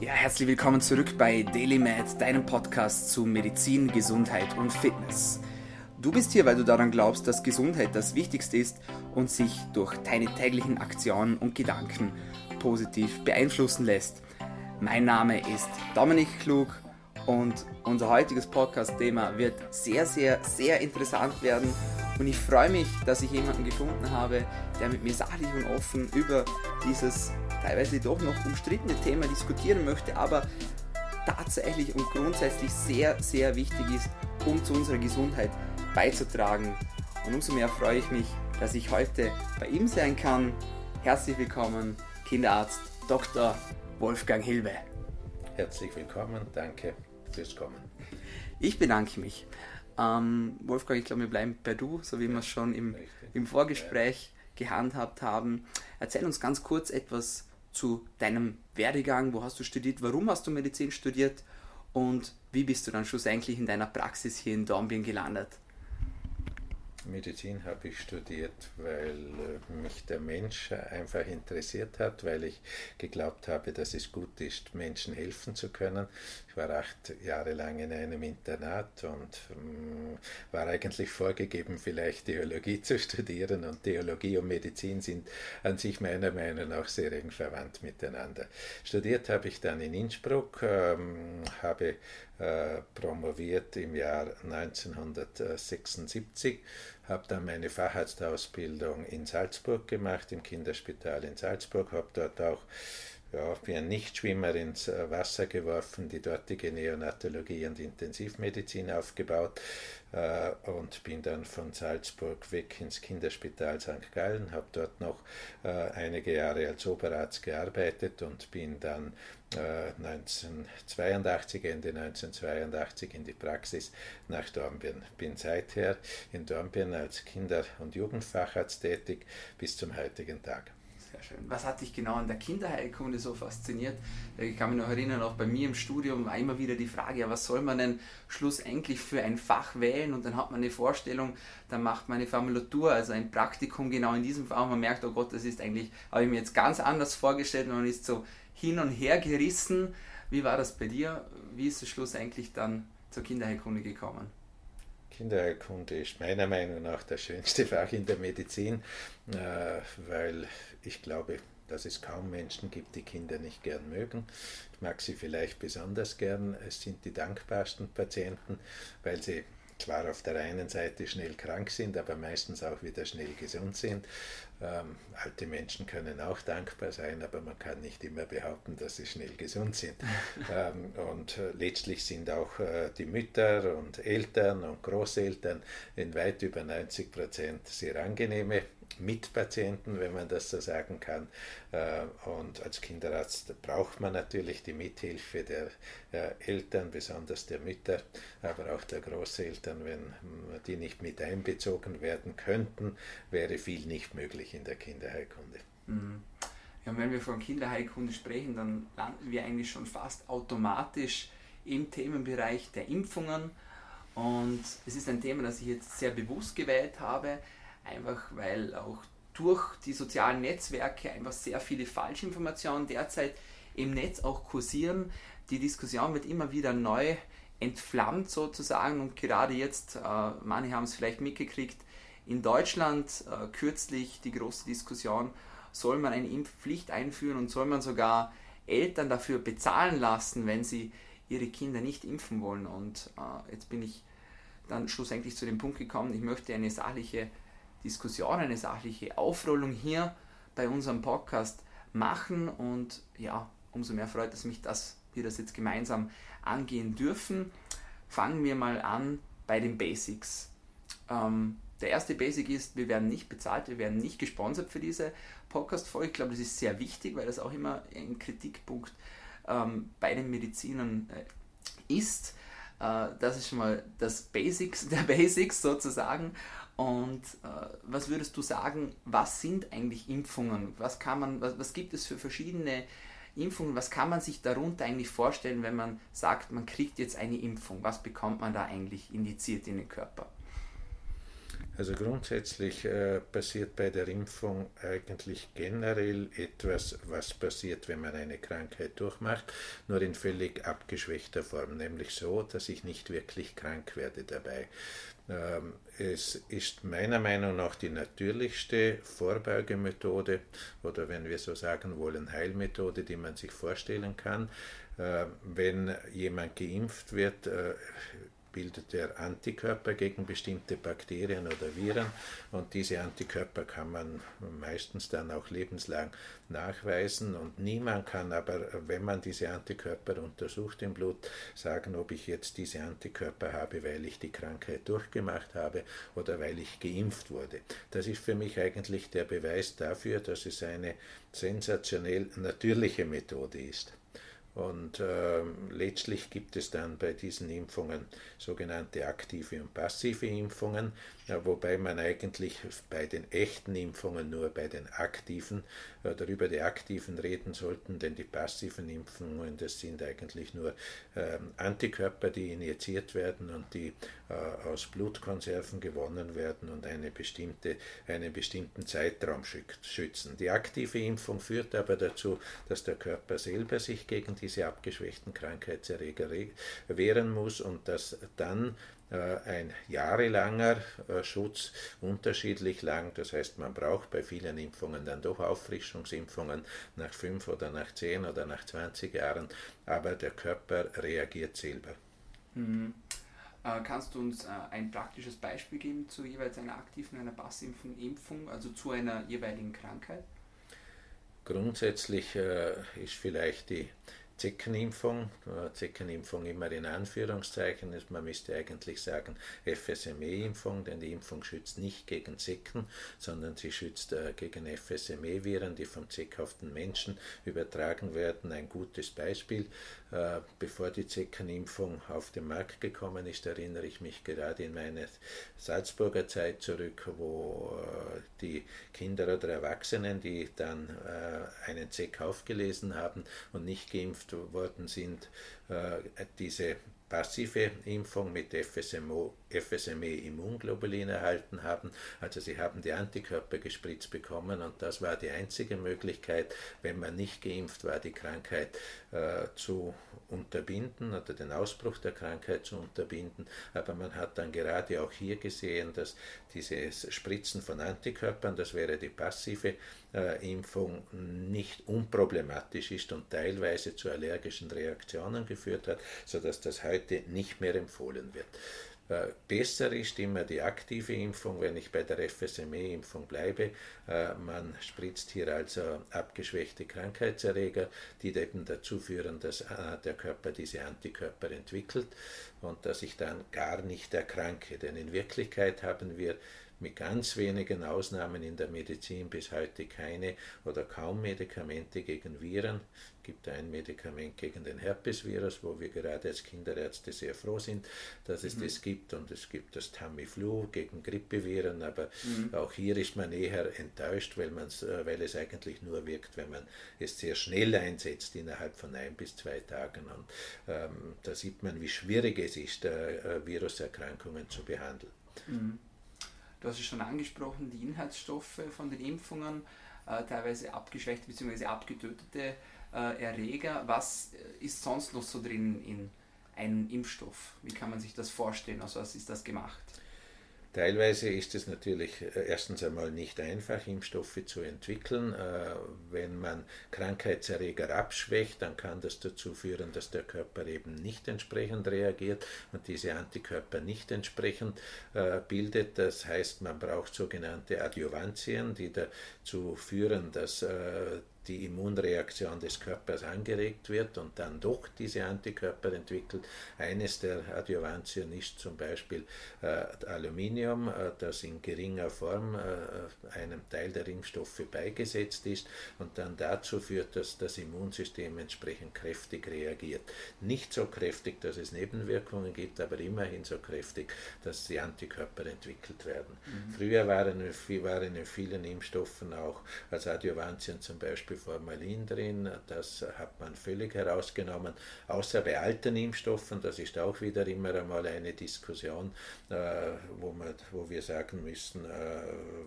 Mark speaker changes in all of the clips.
Speaker 1: Ja, herzlich willkommen zurück bei DailyMed, deinem Podcast zu Medizin, Gesundheit und Fitness. Du bist hier, weil du daran glaubst, dass Gesundheit das Wichtigste ist und sich durch deine täglichen Aktionen und Gedanken positiv beeinflussen lässt. Mein Name ist Dominik Klug und unser heutiges Podcast-Thema wird sehr, sehr, sehr interessant werden. Und ich freue mich, dass ich jemanden gefunden habe, der mit mir sachlich und offen über dieses teilweise doch noch umstrittene Thema diskutieren möchte, aber tatsächlich und grundsätzlich sehr, sehr wichtig ist, um zu unserer Gesundheit beizutragen. Und umso mehr freue ich mich, dass ich heute bei ihm sein kann. Herzlich willkommen, Kinderarzt Dr. Wolfgang Hilbe.
Speaker 2: Herzlich willkommen, danke fürs Kommen.
Speaker 1: Ich bedanke mich. Ähm, Wolfgang, ich glaube, wir bleiben bei du, so wie ja, wir es schon im, im Vorgespräch ja. gehandhabt haben. Erzähl uns ganz kurz etwas zu deinem Werdegang, wo hast du studiert, warum hast du Medizin studiert und wie bist du dann schlussendlich in deiner Praxis hier in Dornbirn gelandet?
Speaker 2: Medizin habe ich studiert, weil äh, mich der Mensch einfach interessiert hat, weil ich geglaubt habe, dass es gut ist, Menschen helfen zu können. War acht Jahre lang in einem Internat und ähm, war eigentlich vorgegeben, vielleicht Theologie zu studieren. Und Theologie und Medizin sind an sich meiner Meinung nach sehr eng verwandt miteinander. Studiert habe ich dann in Innsbruck, ähm, habe äh, promoviert im Jahr 1976 habe dann meine Facharztausbildung in Salzburg gemacht, im Kinderspital in Salzburg, habe dort auch ja, wie ein Nichtschwimmer ins äh, Wasser geworfen, die dortige Neonatologie und Intensivmedizin aufgebaut äh, und bin dann von Salzburg weg ins Kinderspital St. Gallen, habe dort noch äh, einige Jahre als Oberarzt gearbeitet und bin dann 1982, äh, Ende 1982 in die Praxis nach Dornbirn. Bin seither in Dornbirn als Kinder- und Jugendfacharzt tätig bis zum heutigen Tag.
Speaker 1: Was hat dich genau an der Kinderheilkunde so fasziniert? Ich kann mich noch erinnern, auch bei mir im Studium war immer wieder die Frage, ja, was soll man denn schlussendlich für ein Fach wählen? Und dann hat man eine Vorstellung, dann macht man eine Formulatur, also ein Praktikum genau in diesem Fach. Und man merkt, oh Gott, das ist eigentlich, habe ich mir jetzt ganz anders vorgestellt man ist so hin und her gerissen. Wie war das bei dir? Wie ist es schlussendlich dann zur Kinderheilkunde gekommen?
Speaker 2: Kinderheilkunde ist meiner Meinung nach das schönste Fach in der Medizin, äh, weil ich glaube, dass es kaum Menschen gibt, die Kinder nicht gern mögen. Ich mag sie vielleicht besonders gern. Es sind die dankbarsten Patienten, weil sie zwar auf der einen Seite schnell krank sind, aber meistens auch wieder schnell gesund sind. Ähm, alte Menschen können auch dankbar sein, aber man kann nicht immer behaupten, dass sie schnell gesund sind. ähm, und äh, letztlich sind auch äh, die Mütter und Eltern und Großeltern in weit über 90 Prozent sehr angenehme Mitpatienten, wenn man das so sagen kann. Äh, und als Kinderarzt braucht man natürlich die Mithilfe der Eltern, besonders der Mütter, aber auch der Großeltern. Wenn die nicht mit einbezogen werden könnten, wäre viel nicht möglich in der Kinderheilkunde.
Speaker 1: Mhm. Ja, wenn wir von Kinderheilkunde sprechen, dann landen wir eigentlich schon fast automatisch im Themenbereich der Impfungen. Und es ist ein Thema, das ich jetzt sehr bewusst gewählt habe, einfach weil auch durch die sozialen Netzwerke einfach sehr viele Falschinformationen derzeit im Netz auch kursieren. Die Diskussion wird immer wieder neu entflammt sozusagen und gerade jetzt, äh, manche haben es vielleicht mitgekriegt, in Deutschland äh, kürzlich die große Diskussion, soll man eine Impfpflicht einführen und soll man sogar Eltern dafür bezahlen lassen, wenn sie ihre Kinder nicht impfen wollen. Und äh, jetzt bin ich dann schlussendlich zu dem Punkt gekommen, ich möchte eine sachliche Diskussion, eine sachliche Aufrollung hier bei unserem Podcast machen und ja, umso mehr freut es mich, dass wir das jetzt gemeinsam angehen dürfen. Fangen wir mal an bei den Basics. Ähm, der erste Basic ist, wir werden nicht bezahlt, wir werden nicht gesponsert für diese Podcast-Folge. Ich glaube, das ist sehr wichtig, weil das auch immer ein Kritikpunkt ähm, bei den Medizinern äh, ist. Äh, das ist schon mal das Basics der Basics sozusagen. Und äh, was würdest du sagen, was sind eigentlich Impfungen? Was, kann man, was, was gibt es für verschiedene Impfungen? Was kann man sich darunter eigentlich vorstellen, wenn man sagt, man kriegt jetzt eine Impfung? Was bekommt man da eigentlich indiziert in den Körper?
Speaker 2: Also grundsätzlich äh, passiert bei der Impfung eigentlich generell etwas, was passiert, wenn man eine Krankheit durchmacht, nur in völlig abgeschwächter Form, nämlich so, dass ich nicht wirklich krank werde dabei. Ähm, es ist meiner Meinung nach die natürlichste Vorbeugemethode oder wenn wir so sagen wollen, Heilmethode, die man sich vorstellen kann. Äh, wenn jemand geimpft wird, äh, bildet er Antikörper gegen bestimmte Bakterien oder Viren und diese Antikörper kann man meistens dann auch lebenslang nachweisen und niemand kann aber, wenn man diese Antikörper untersucht im Blut, sagen, ob ich jetzt diese Antikörper habe, weil ich die Krankheit durchgemacht habe oder weil ich geimpft wurde. Das ist für mich eigentlich der Beweis dafür, dass es eine sensationell natürliche Methode ist. Und äh, letztlich gibt es dann bei diesen Impfungen sogenannte aktive und passive Impfungen, ja, wobei man eigentlich bei den echten Impfungen nur bei den aktiven oder über die aktiven reden sollten, denn die passiven Impfungen, das sind eigentlich nur äh, Antikörper, die injiziert werden und die äh, aus Blutkonserven gewonnen werden und eine bestimmte, einen bestimmten Zeitraum schützen. Die aktive Impfung führt aber dazu, dass der Körper selber sich gegen diese abgeschwächten Krankheitserreger wehren muss und dass dann äh, ein jahrelanger äh, Schutz, unterschiedlich lang. Das heißt, man braucht bei vielen Impfungen dann doch Auffrischungsimpfungen nach fünf oder nach zehn oder nach 20 Jahren, aber der Körper reagiert selber.
Speaker 1: Mhm. Äh, kannst du uns äh, ein praktisches Beispiel geben zu jeweils einer aktiven, einer passiven Impfung, also zu einer jeweiligen Krankheit?
Speaker 2: Grundsätzlich äh, ist vielleicht die Zeckenimpfung, Zeckenimpfung immer in Anführungszeichen, man müsste eigentlich sagen FSME-Impfung, denn die Impfung schützt nicht gegen Zecken, sondern sie schützt äh, gegen FSME-Viren, die vom zeckhaften Menschen übertragen werden. Ein gutes Beispiel, äh, bevor die Zeckenimpfung auf den Markt gekommen ist, erinnere ich mich gerade in meine Salzburger Zeit zurück, wo äh, die Kinder oder Erwachsenen, die dann einen Zeck aufgelesen haben und nicht geimpft worden sind, äh, diese passive Impfung mit FSMO, FSME-Immunglobulin erhalten haben. Also sie haben die Antikörper gespritzt bekommen und das war die einzige Möglichkeit, wenn man nicht geimpft war, die Krankheit äh, zu unterbinden oder den Ausbruch der Krankheit zu unterbinden. Aber man hat dann gerade auch hier gesehen, dass dieses Spritzen von Antikörpern, das wäre die passive äh, Impfung, nicht unproblematisch ist und teilweise zu allergischen Reaktionen geführt hat, sodass das heute nicht mehr empfohlen wird. Äh, besser ist immer die aktive Impfung, wenn ich bei der FSME-Impfung bleibe. Äh, man spritzt hier also abgeschwächte Krankheitserreger, die eben dazu führen, dass äh, der Körper diese Antikörper entwickelt und dass ich dann gar nicht erkranke. Denn in Wirklichkeit haben wir mit ganz wenigen Ausnahmen in der Medizin bis heute keine oder kaum Medikamente gegen Viren. Es gibt ein Medikament gegen den Herpesvirus, wo wir gerade als Kinderärzte sehr froh sind, dass es mhm. das gibt. Und es gibt das Tamiflu gegen Grippeviren, aber mhm. auch hier ist man eher enttäuscht, weil, äh, weil es eigentlich nur wirkt, wenn man es sehr schnell einsetzt, innerhalb von ein bis zwei Tagen. Und ähm, da sieht man, wie schwierig es ist, äh, äh Viruserkrankungen zu behandeln.
Speaker 1: Mhm. Du hast es schon angesprochen, die Inhaltsstoffe von den Impfungen, äh, teilweise abgeschwächte bzw. abgetötete äh, Erreger. Was äh, ist sonst noch so drin in einem Impfstoff? Wie kann man sich das vorstellen? Aus was ist das gemacht?
Speaker 2: Teilweise ist es natürlich äh, erstens einmal nicht einfach, Impfstoffe zu entwickeln. Äh, wenn man Krankheitserreger abschwächt, dann kann das dazu führen, dass der Körper eben nicht entsprechend reagiert und diese Antikörper nicht entsprechend äh, bildet. Das heißt, man braucht sogenannte Adjuvantien, die dazu führen, dass die Immunreaktion des Körpers angeregt wird und dann doch diese Antikörper entwickelt. Eines der Adjuvantien ist zum Beispiel äh, Aluminium, äh, das in geringer Form äh, einem Teil der Impfstoffe beigesetzt ist und dann dazu führt, dass das Immunsystem entsprechend kräftig reagiert. Nicht so kräftig, dass es Nebenwirkungen gibt, aber immerhin so kräftig, dass die Antikörper entwickelt werden. Mhm. Früher waren, waren in vielen Impfstoffen auch als Adjuvantien zum Beispiel Formalin drin, das hat man völlig herausgenommen, außer bei alten Impfstoffen, das ist auch wieder immer einmal eine Diskussion, äh, wo, man, wo wir sagen müssen, äh,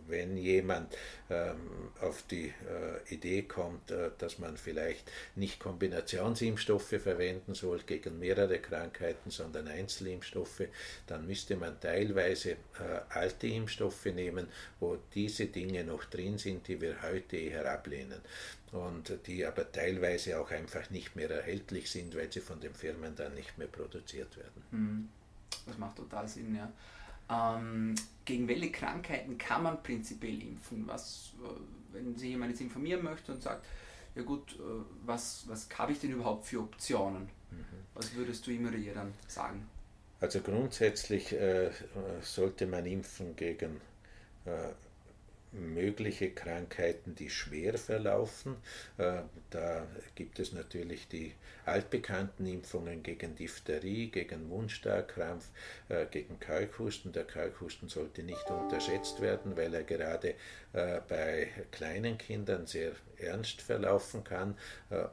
Speaker 2: wenn jemand ähm, auf die äh, Idee kommt, dass man vielleicht nicht Kombinationsimpfstoffe verwenden soll gegen mehrere Krankheiten, sondern Einzelimpfstoffe, dann müsste man teilweise alte Impfstoffe nehmen, wo diese Dinge noch drin sind, die wir heute eher ablehnen und die aber teilweise auch einfach nicht mehr erhältlich sind, weil sie von den Firmen dann nicht mehr produziert werden.
Speaker 1: Hm. Das macht total Sinn, ja. Ähm, gegen welche Krankheiten kann man prinzipiell impfen? Was, äh, wenn sich jemand jetzt informieren möchte und sagt, ja gut, äh, was, was habe ich denn überhaupt für Optionen? Mhm. Was würdest du immer ihr dann sagen?
Speaker 2: Also grundsätzlich äh, sollte man impfen gegen äh, mögliche Krankheiten, die schwer verlaufen. Äh, da gibt es natürlich die altbekannten Impfungen gegen Diphtherie, gegen Mundstarkrampf, äh, gegen Kalkhusten. Der Kalkhusten sollte nicht unterschätzt werden, weil er gerade äh, bei kleinen Kindern sehr ernst verlaufen kann,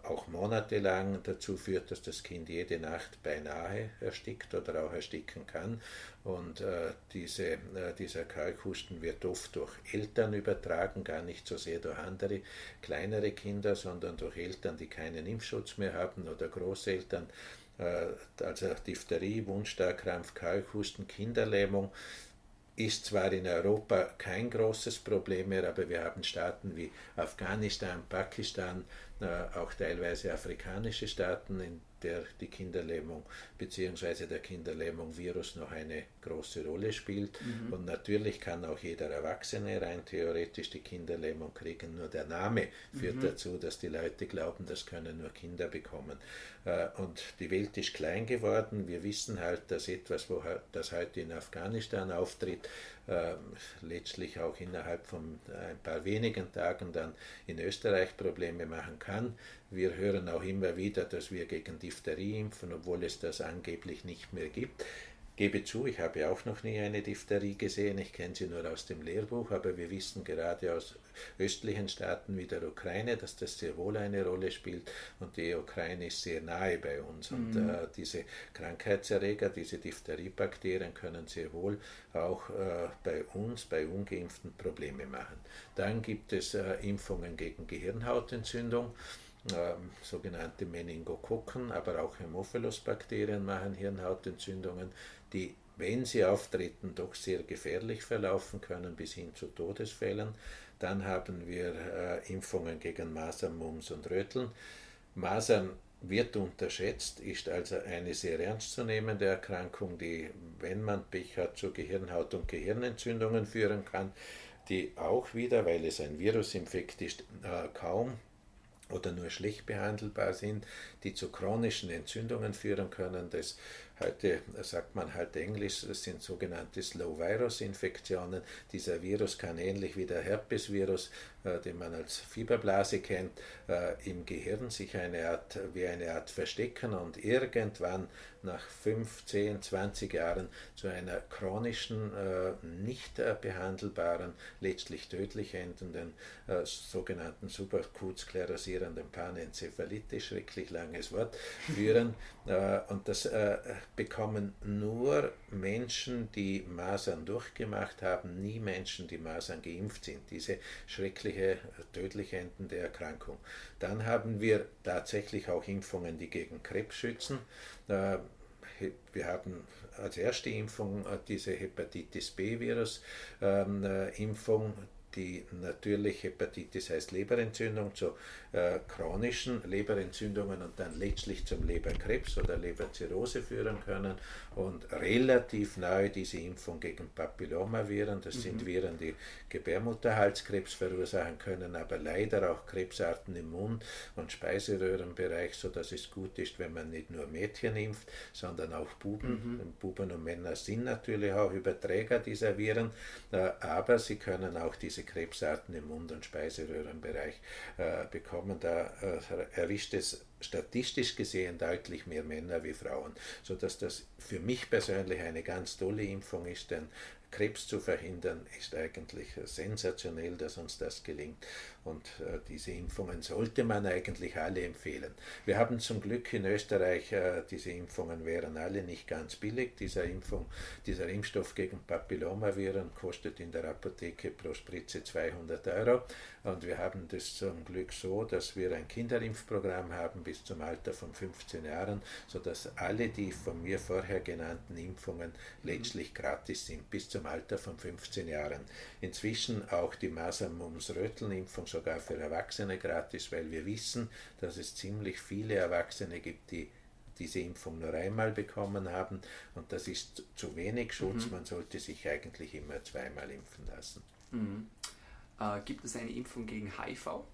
Speaker 2: auch monatelang dazu führt, dass das Kind jede Nacht beinahe erstickt oder auch ersticken kann. Und äh, diese, äh, dieser Kalkhusten wird oft durch Eltern übertragen, gar nicht so sehr durch andere kleinere Kinder, sondern durch Eltern, die keinen Impfschutz mehr haben oder Großeltern. Äh, also Diphtherie, Wundstarkrampf, Kalkhusten, Kinderlähmung ist zwar in Europa kein großes Problem mehr, aber wir haben Staaten wie Afghanistan, Pakistan, auch teilweise afrikanische Staaten, in der die Kinderlähmung bzw. der Kinderlähmung-Virus noch eine große Rolle spielt. Mhm. Und natürlich kann auch jeder Erwachsene rein theoretisch die Kinderlähmung kriegen, nur der Name führt mhm. dazu, dass die Leute glauben, das können nur Kinder bekommen. Äh, und die Welt ist klein geworden. Wir wissen halt, dass etwas, wo das heute in Afghanistan auftritt, ähm, letztlich auch innerhalb von ein paar wenigen Tagen dann in Österreich Probleme machen kann. Wir hören auch immer wieder, dass wir gegen Diphtherie impfen, obwohl es das angeblich nicht mehr gibt gebe zu, ich habe auch noch nie eine Diphtherie gesehen, ich kenne sie nur aus dem Lehrbuch, aber wir wissen gerade aus östlichen Staaten wie der Ukraine, dass das sehr wohl eine Rolle spielt und die Ukraine ist sehr nahe bei uns und mhm. äh, diese Krankheitserreger, diese Diphtheriebakterien können sehr wohl auch äh, bei uns, bei ungeimpften Probleme machen. Dann gibt es äh, Impfungen gegen Gehirnhautentzündung. Ähm, sogenannte Meningokokken, aber auch Hämophilus-Bakterien machen Hirnhautentzündungen die, wenn sie auftreten, doch sehr gefährlich verlaufen können bis hin zu Todesfällen. Dann haben wir äh, Impfungen gegen Masern, Mumps und Röteln. Masern wird unterschätzt, ist also eine sehr ernstzunehmende Erkrankung, die, wenn man Pech hat, zu Gehirnhaut- und Gehirnentzündungen führen kann, die auch wieder, weil es ein Virusinfekt ist, äh, kaum oder nur schlecht behandelbar sind, die zu chronischen Entzündungen führen können. Das Heute sagt man halt Englisch, das sind sogenannte Slow-Virus-Infektionen. Dieser Virus kann ähnlich wie der Herpesvirus, den man als Fieberblase kennt, äh, im Gehirn sich eine Art, wie eine Art verstecken und irgendwann nach 5, 10, 20 Jahren zu einer chronischen, äh, nicht behandelbaren, letztlich tödlich endenden sogenannten subakut sklerosierenden Panenzephalitis, schrecklich langes Wort, führen. und das bekommen nur Menschen, die Masern durchgemacht haben, nie Menschen, die Masern geimpft sind. Diese schreckliche, tödlich endende Erkrankung. Dann haben wir tatsächlich auch Impfungen, die gegen Krebs schützen. Wir haben als erste Impfung äh, diese Hepatitis B-Virus-Impfung, ähm, äh, die natürlich Hepatitis heißt Leberentzündung zu äh, chronischen Leberentzündungen und dann letztlich zum Leberkrebs oder Leberzirrhose führen können und relativ neu diese Impfung gegen Papillomaviren, das mhm. sind Viren, die Gebärmutterhalskrebs verursachen können, aber leider auch Krebsarten im Mund- und Speiseröhrenbereich, sodass es gut ist, wenn man nicht nur Mädchen impft, sondern auch Buben. Mhm. Buben und Männer sind natürlich auch Überträger dieser Viren, äh, aber sie können auch diese Krebsarten im Mund- und Speiseröhrenbereich äh, bekommen. Da äh, erwischt es statistisch gesehen deutlich mehr Männer wie Frauen, sodass das für mich persönlich eine ganz tolle Impfung ist, denn Krebs zu verhindern, ist eigentlich sensationell, dass uns das gelingt. Und äh, diese Impfungen sollte man eigentlich alle empfehlen. Wir haben zum Glück in Österreich, äh, diese Impfungen wären alle nicht ganz billig. Dieser, Impfung, dieser Impfstoff gegen Papillomaviren kostet in der Apotheke pro Spritze 200 Euro. Und wir haben das zum Glück so, dass wir ein Kinderimpfprogramm haben bis zum Alter von 15 Jahren, sodass alle die von mir vorher genannten Impfungen letztlich gratis sind, bis zum Alter von 15 Jahren. Inzwischen auch die Masern-Mumps-Röteln-Impfung sogar für Erwachsene gratis, weil wir wissen, dass es ziemlich viele Erwachsene gibt, die diese Impfung nur einmal bekommen haben und das ist zu wenig Schutz. Mhm. Man sollte sich eigentlich immer zweimal impfen lassen.
Speaker 1: Mhm. Äh, gibt es eine Impfung gegen HIV?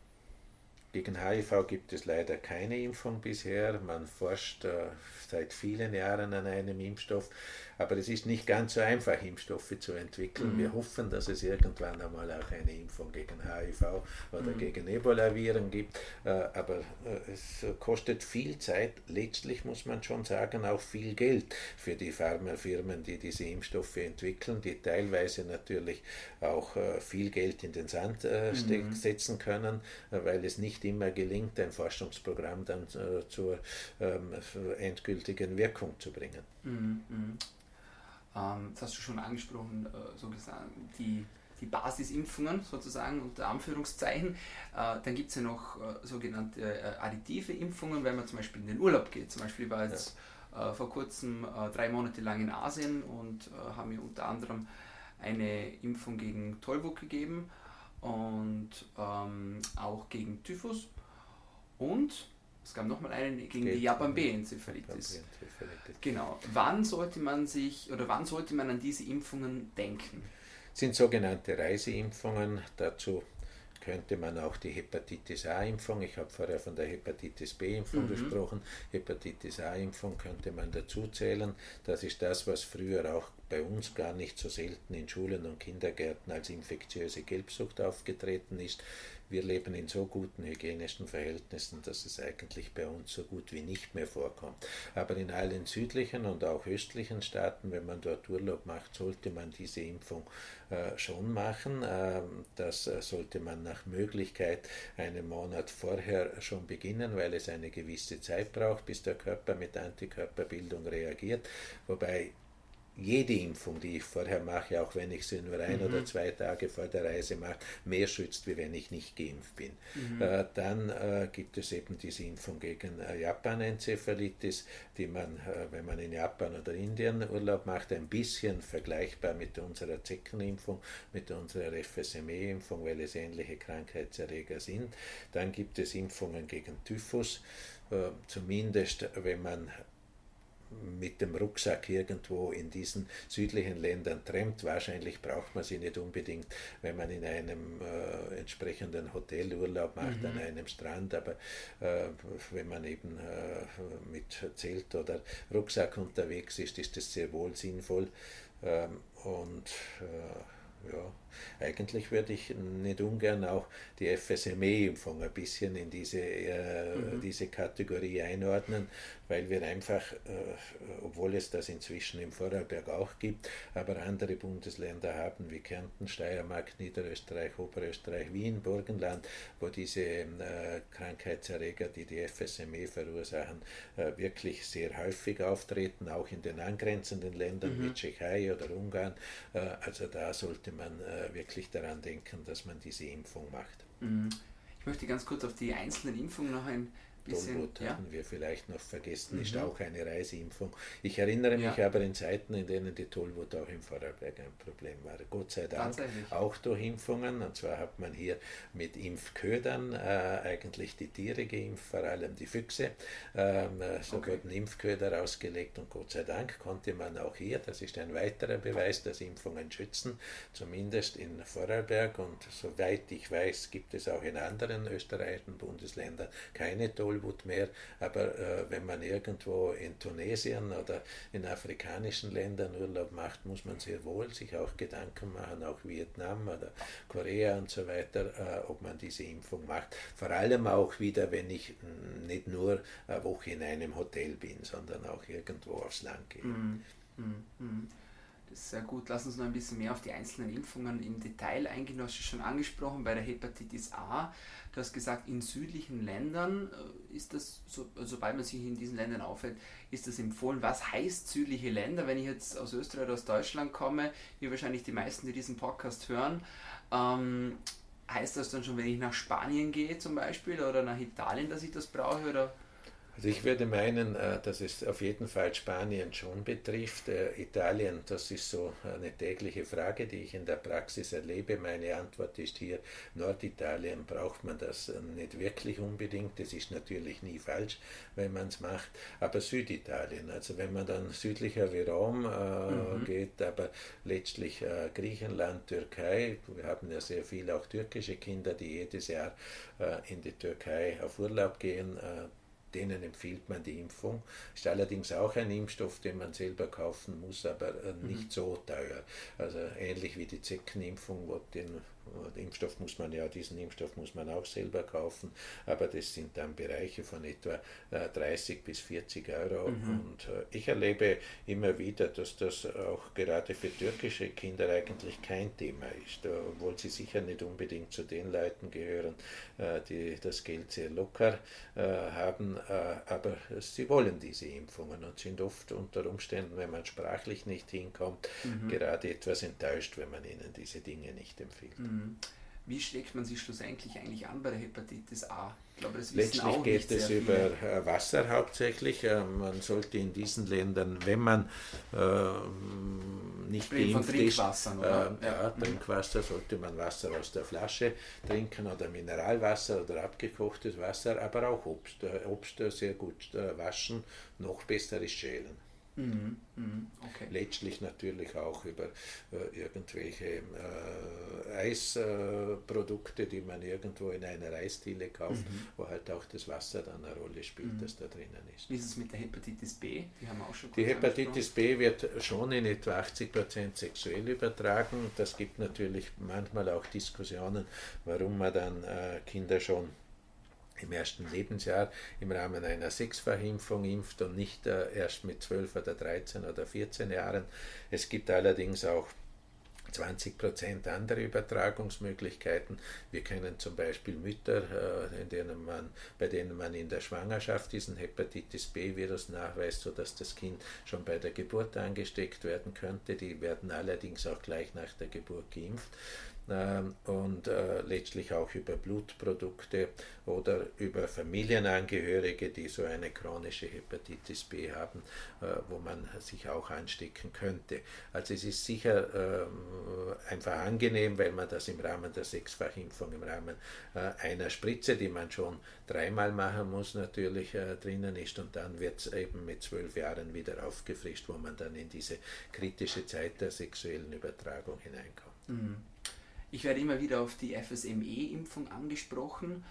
Speaker 2: Gegen HIV gibt es leider keine Impfung bisher. Man forscht äh, seit vielen Jahren an einem Impfstoff. Aber es ist nicht ganz so einfach, Impfstoffe zu entwickeln. Mhm. Wir hoffen, dass es irgendwann einmal auch eine Impfung gegen HIV oder mhm. gegen Ebola-Viren gibt. Äh, aber äh, es kostet viel Zeit. Letztlich muss man schon sagen, auch viel Geld für die Pharmafirmen, die diese Impfstoffe entwickeln, die teilweise natürlich auch äh, viel Geld in den Sand mhm. setzen können, weil es nicht immer gelingt, ein Forschungsprogramm dann zur ähm, endgültigen Wirkung zu bringen.
Speaker 1: Mhm. mhm. Ähm, das hast du schon angesprochen, äh, so gesagt, die, die Basisimpfungen sozusagen unter Anführungszeichen. Äh, dann gibt es ja noch äh, sogenannte äh, additive Impfungen, wenn man zum Beispiel in den Urlaub geht. Zum Beispiel war jetzt ja. Äh, vor kurzem äh, drei Monate lang in Asien und haben mir unter anderem eine Impfung gegen Tollwut gegeben und ähm, auch gegen Typhus. Und es gab nochmal einen gegen Geht. die Japan B-Enzephalitis. Genau. Wann sollte man sich oder wann sollte man an diese Impfungen denken?
Speaker 2: sind sogenannte Reiseimpfungen. Dazu könnte man auch die Hepatitis A-Impfung, ich habe vorher von der Hepatitis B-Impfung mhm. gesprochen, Hepatitis A-Impfung könnte man dazu zählen. Das ist das, was früher auch bei uns gar nicht so selten in Schulen und Kindergärten als infektiöse Gelbsucht aufgetreten ist. Wir leben in so guten hygienischen Verhältnissen, dass es eigentlich bei uns so gut wie nicht mehr vorkommt. Aber in allen südlichen und auch östlichen Staaten, wenn man dort Urlaub macht, sollte man diese Impfung äh, schon machen. Äh, das äh, sollte man nach Möglichkeit einen Monat vorher schon beginnen, weil es eine gewisse Zeit braucht, bis der Körper mit Antikörperbildung reagiert. Wobei jede Impfung, die ich vorher mache, auch wenn ich sie nur ein mhm. oder zwei Tage vor der Reise mache, mehr schützt, wie wenn ich nicht geimpft bin. Mhm. Äh, dann äh, gibt es eben diese Impfung gegen äh, Japan-Enzephalitis, die man, äh, wenn man in Japan oder Indien Urlaub macht, ein bisschen vergleichbar mit unserer Zeckenimpfung, mit unserer FSME-Impfung, weil es ähnliche Krankheitserreger sind. Dann gibt es Impfungen gegen Typhus, äh, zumindest wenn man mit dem Rucksack irgendwo in diesen südlichen Ländern trennt. Wahrscheinlich braucht man sie nicht unbedingt, wenn man in einem äh, entsprechenden Hotel Urlaub macht, mhm. an einem Strand, aber äh, wenn man eben äh, mit Zelt oder Rucksack unterwegs ist, ist es sehr wohl sinnvoll. Ähm, und äh, ja, eigentlich würde ich nicht ungern auch die FSME-Impfung ein bisschen in diese, äh, mhm. diese Kategorie einordnen, weil wir einfach, äh, obwohl es das inzwischen im Vorarlberg auch gibt, aber andere Bundesländer haben wie Kärnten, Steiermark, Niederösterreich, Oberösterreich, Wien, Burgenland, wo diese äh, Krankheitserreger, die die FSME verursachen, äh, wirklich sehr häufig auftreten, auch in den angrenzenden Ländern mhm. wie Tschechei oder Ungarn. Äh, also da sollte man äh, wirklich daran denken, dass man diese Impfung macht.
Speaker 1: Mhm. Ich möchte ganz kurz auf die einzelnen Impfungen noch ein
Speaker 2: Tollwut ja. hatten wir vielleicht noch vergessen, mhm. ist auch eine Reiseimpfung. Ich erinnere mich ja. aber in Zeiten, in denen die Tollwut auch im Vorarlberg ein Problem war. Gott sei Dank auch durch Impfungen. Und zwar hat man hier mit Impfködern äh, eigentlich die Tiere geimpft, vor allem die Füchse. Ähm, äh, so okay. wurden Impfköder ausgelegt und Gott sei Dank konnte man auch hier, das ist ein weiterer Beweis, dass Impfungen schützen, zumindest in Vorarlberg und soweit ich weiß, gibt es auch in anderen österreichischen Bundesländern keine Tollwut Tollwut mehr, aber äh, wenn man irgendwo in Tunesien oder in afrikanischen Ländern Urlaub macht, muss man sehr wohl sich auch Gedanken machen, auch Vietnam oder Korea und so weiter, äh, ob man diese Impfung macht. Vor allem auch wieder, wenn ich mh, nicht nur eine Woche in einem Hotel bin, sondern auch irgendwo aufs Land gehe. Mm, mm,
Speaker 1: mm. Sehr gut. Lass uns noch ein bisschen mehr auf die einzelnen Impfungen im Detail eingehen. Du hast es schon angesprochen bei der Hepatitis A. Du hast gesagt, in südlichen Ländern äh, ist das, so, sobald man sich in diesen Ländern aufhält, ist das empfohlen. Was heißt südliche Länder? Wenn ich jetzt aus Österreich oder aus Deutschland komme, wie wahrscheinlich die meisten, die diesen Podcast hören, ähm, heißt das dann schon, wenn ich nach Spanien gehe zum Beispiel oder nach Italien, dass ich das brauche? Oder?
Speaker 2: Also ich würde meinen, äh, dass es auf jeden Fall Spanien schon betrifft. Äh, Italien, das ist so eine tägliche Frage, die ich in der Praxis erlebe. Meine Antwort ist hier, Norditalien braucht man das nicht wirklich unbedingt. Das ist natürlich nie falsch, wenn man es macht. Aber Süditalien, also wenn man dann südlicher wie Rom äh, mhm. geht, aber letztlich äh, Griechenland, Türkei, wir haben ja sehr viele auch türkische Kinder, die jedes Jahr äh, in die Türkei auf Urlaub gehen äh, denen empfiehlt man die Impfung. Ist allerdings auch ein Impfstoff, den man selber kaufen muss, aber äh, nicht mhm. so teuer. Also ähnlich wie die Zeckenimpfung, wo den Impfstoff muss man ja, diesen Impfstoff muss man auch selber kaufen, aber das sind dann Bereiche von etwa 30 äh, bis 40 Euro. Mhm. Und äh, ich erlebe immer wieder, dass das auch gerade für türkische Kinder eigentlich kein Thema ist, obwohl sie sicher nicht unbedingt zu den Leuten gehören, die das Geld sehr locker haben, aber sie wollen diese Impfungen und sind oft unter Umständen, wenn man sprachlich nicht hinkommt, mhm. gerade etwas enttäuscht, wenn man ihnen diese Dinge nicht empfiehlt. Mhm.
Speaker 1: Wie schlägt man sich schlussendlich eigentlich an bei der Hepatitis A?
Speaker 2: Glaube, Letztlich geht es über äh, Wasser hauptsächlich. Äh, man sollte in diesen Ländern, wenn man äh, nicht geimpft ist, äh, ja. ja, Trinkwasser, sollte man Wasser aus der Flasche trinken oder Mineralwasser oder abgekochtes Wasser, aber auch Obst. Obst sehr gut waschen, noch besser ist schälen. Mhm, mhm, okay. Letztlich natürlich auch über äh, irgendwelche äh, Eisprodukte, die man irgendwo in einer Eisdiele kauft, mhm. wo halt auch das Wasser dann eine Rolle spielt, mhm. das da drinnen ist.
Speaker 1: Wie ist es mit der Hepatitis B?
Speaker 2: Die haben wir auch schon Die Hepatitis B wird schon in etwa 80 Prozent sexuell übertragen. Das gibt natürlich manchmal auch Diskussionen, warum man dann äh, Kinder schon im ersten Lebensjahr im Rahmen einer Sechsfachimpfung impft und nicht äh, erst mit 12 oder 13 oder 14 Jahren. Es gibt allerdings auch 20 Prozent andere Übertragungsmöglichkeiten. Wir kennen zum Beispiel Mütter, äh, in denen man, bei denen man in der Schwangerschaft diesen Hepatitis B-Virus nachweist, sodass das Kind schon bei der Geburt angesteckt werden könnte. Die werden allerdings auch gleich nach der Geburt geimpft. Ähm, und äh, letztlich auch über Blutprodukte oder über Familienangehörige, die so eine chronische Hepatitis B haben, äh, wo man sich auch anstecken könnte. Also es ist sicher ähm, einfach angenehm, weil man das im Rahmen der Sechsfachimpfung, im Rahmen äh, einer Spritze, die man schon dreimal machen muss, natürlich drinnen ist und dann wird es eben mit zwölf Jahren wieder aufgefrischt, wo man dann in diese kritische Zeit der sexuellen Übertragung hineinkommt. Mhm.
Speaker 1: Ich werde immer wieder auf die FSME-Impfung angesprochen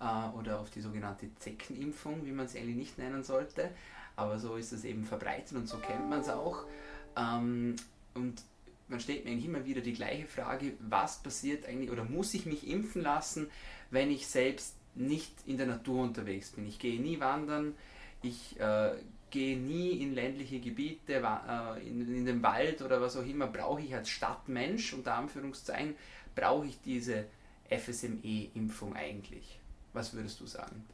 Speaker 1: äh, oder auf die sogenannte Zeckenimpfung, wie man es eigentlich nicht nennen sollte. Aber so ist es eben verbreitet und so kennt man es auch. Ähm, und man stellt mir eigentlich immer wieder die gleiche Frage, was passiert eigentlich oder muss ich mich impfen lassen, wenn ich selbst nicht in der Natur unterwegs bin. Ich gehe nie wandern, ich äh, gehe nie in ländliche Gebiete, äh, in, in, den Wald oder was auch immer, brauche ich als Stadtmensch, unter Anführungszeichen, brauche ich diese FSME-Impfung eigentlich? Was würdest du sagen?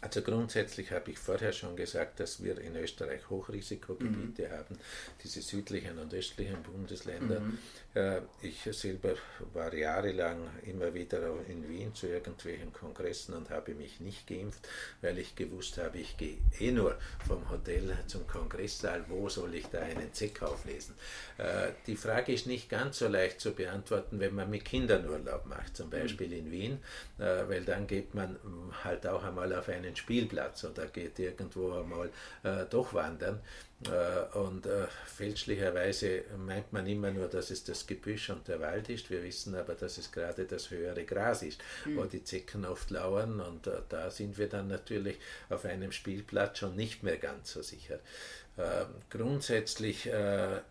Speaker 2: Also grundsätzlich habe ich vorher schon gesagt, dass wir in Österreich Hochrisikogebiete mhm. haben, diese südlichen und östlichen Bundesländer. Mhm. Äh, ich selber war jahrelang immer wieder in Wien zu irgendwelchen Kongressen und habe mich nicht geimpft, weil ich gewusst habe, ich gehe eh nur vom Hotel zum Kongresssaal, wo soll ich da einen Zeck auflesen? Äh, die Frage ist nicht ganz so leicht zu beantworten, wenn man mit Kindern Urlaub macht, zum Beispiel mhm. in Wien, äh, weil dann geht man halt auch einmal auf einen Spielplatz oder geht irgendwo einmal doch wandern. Äh, und äh, fälschlicherweise meint man immer nur, dass es das Gebüsch und der Wald ist. Wir wissen aber, dass es gerade das höhere Gras ist, mhm. wo die Zecken oft lauern. Und äh, da sind wir dann natürlich auf einem Spielplatz schon nicht mehr ganz so sicher. Ähm, grundsätzlich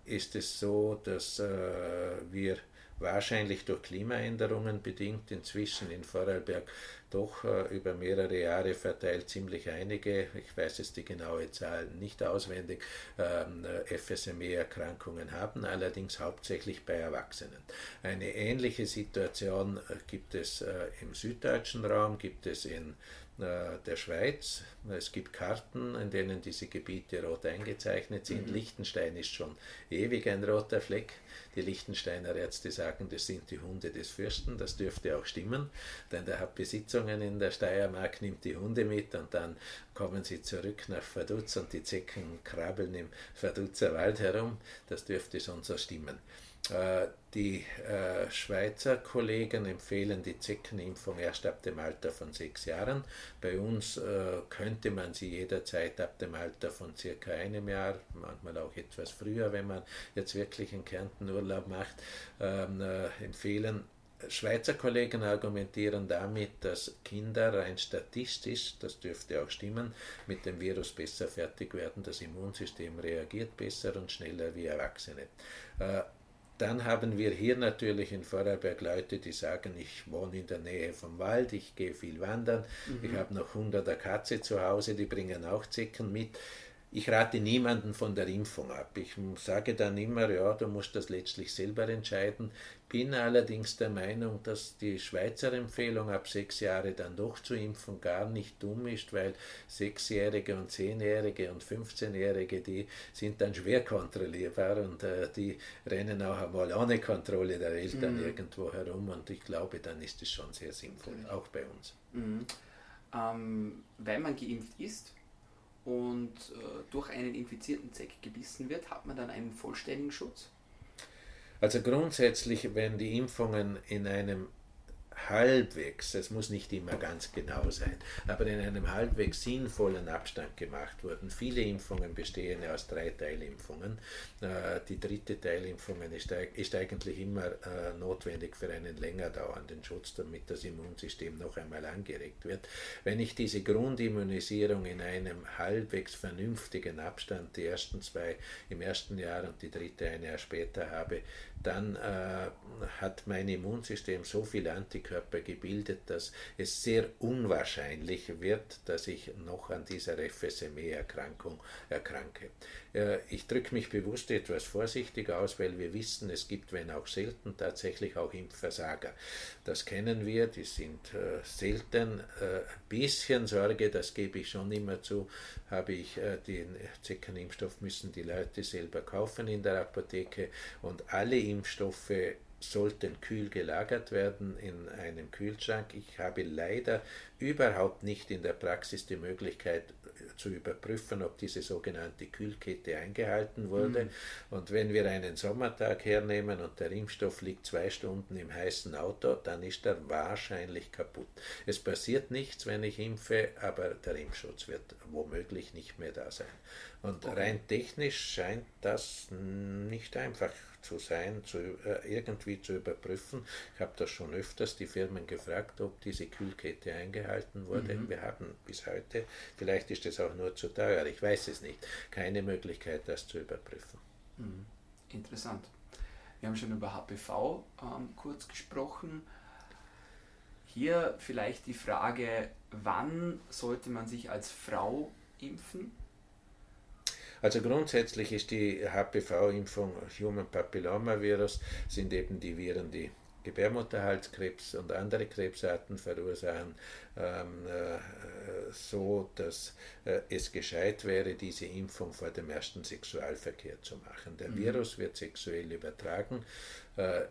Speaker 2: ist es so, dass wir wahrscheinlich durch Klimaänderungen bedingt inzwischen in Vorarlberg doch äh, über mehrere Jahre verteilt ziemlich einige, ich weiß jetzt die genaue Zahl nicht auswendig, ähm, FSME-Erkrankungen haben, allerdings hauptsächlich bei Erwachsenen. Eine ähnliche Situation gibt es im süddeutschen Raum, gibt es in äh, der Schweiz. Es gibt Karten, in denen diese Gebiete rot eingezeichnet sind. Mhm. Liechtenstein ist schon ewig ein roter Fleck. Die Liechtensteiner Ärzte sagen, das sind die Hunde des Fürsten. Das dürfte auch stimmen, denn der hat Besitzungen in der Steiermark, nimmt die Hunde mit und dann kommen sie zurück nach Verdutz und die Zecken krabbeln im Verdutzer Wald herum. Das dürfte schon so stimmen. Äh, die äh, Schweizer Kollegen empfehlen die Zeckenimpfung erst ab dem Alter von sechs Jahren. Bei uns äh, könnte man sie jederzeit ab dem Alter von circa einem Jahr, manchmal auch etwas früher, wenn man jetzt wirklich einen Kärnten Urlaub macht, ähm, empfehlen. Schweizer Kollegen argumentieren damit, dass Kinder rein statistisch, das dürfte auch stimmen, mit dem Virus besser fertig werden. Das Immunsystem reagiert besser und schneller wie Erwachsene. Dann haben wir hier natürlich in Vorarlberg Leute, die sagen, ich wohne in der Nähe vom Wald, ich gehe viel wandern, mhm. ich habe noch hunderter Katze zu Hause, die bringen auch Zecken mit. Ich rate niemanden von der Impfung ab. Ich sage dann immer, ja, du musst das letztlich selber entscheiden. Bin allerdings der Meinung, dass die Schweizer Empfehlung ab sechs Jahre dann doch zu impfen gar nicht dumm ist, weil Sechsjährige und Zehnjährige und 15-Jährige, die sind dann schwer kontrollierbar und äh, die rennen auch einmal ohne Kontrolle der Eltern mhm. irgendwo herum und ich glaube, dann ist es schon sehr sinnvoll, auch bei uns.
Speaker 1: Mhm. Ähm, weil man geimpft ist, und äh, durch einen infizierten Zeck gebissen wird, hat man dann einen vollständigen Schutz?
Speaker 2: Also grundsätzlich, wenn die Impfungen in einem halbwegs, es muss nicht immer ganz genau sein, aber in einem halbwegs sinnvollen Abstand gemacht wurden. Viele Impfungen bestehen aus drei Teilimpfungen. Äh, die dritte Teilimpfung ist eigentlich immer äh, notwendig für einen länger dauernden Schutz, damit das Immunsystem noch einmal angeregt wird. Wenn ich diese Grundimmunisierung in einem halbwegs vernünftigen Abstand, die ersten zwei im ersten Jahr und die dritte ein Jahr später habe, dann äh, hat mein Immunsystem so viel Antikörper gebildet, dass es sehr unwahrscheinlich wird, dass ich noch an dieser FSME-Erkrankung erkranke. Äh, ich drücke mich bewusst etwas vorsichtig aus, weil wir wissen, es gibt, wenn auch selten, tatsächlich auch Impfversager. Das kennen wir, die sind äh, selten. Äh, ein bisschen Sorge, das gebe ich schon immer zu, habe ich den Zeckenimpfstoff müssen die Leute selber kaufen in der Apotheke und alle Impfstoffe sollten kühl gelagert werden in einem Kühlschrank. Ich habe leider überhaupt nicht in der Praxis die Möglichkeit zu überprüfen, ob diese sogenannte Kühlkette eingehalten wurde. Mhm. Und wenn wir einen Sommertag hernehmen und der Impfstoff liegt zwei Stunden im heißen Auto, dann ist er wahrscheinlich kaputt. Es passiert nichts, wenn ich impfe, aber der Impfschutz wird womöglich nicht mehr da sein. Und okay. rein technisch scheint das nicht einfach zu sein, zu, äh, irgendwie zu überprüfen. Ich habe das schon öfters die Firmen gefragt, ob diese Kühlkette eingehalten wurde. Mhm. Wir haben bis heute, vielleicht ist es auch nur zu teuer, ich weiß es nicht, keine Möglichkeit, das zu überprüfen.
Speaker 1: Mhm. Interessant. Wir haben schon über HPV ähm, kurz gesprochen. Hier vielleicht die Frage, wann sollte man sich als Frau impfen?
Speaker 2: Also grundsätzlich ist die HPV-Impfung Human Papillomavirus, sind eben die Viren, die Gebärmutterhalskrebs und andere Krebsarten verursachen, ähm, äh, so dass äh, es gescheit wäre, diese Impfung vor dem ersten Sexualverkehr zu machen. Der mhm. Virus wird sexuell übertragen. Äh,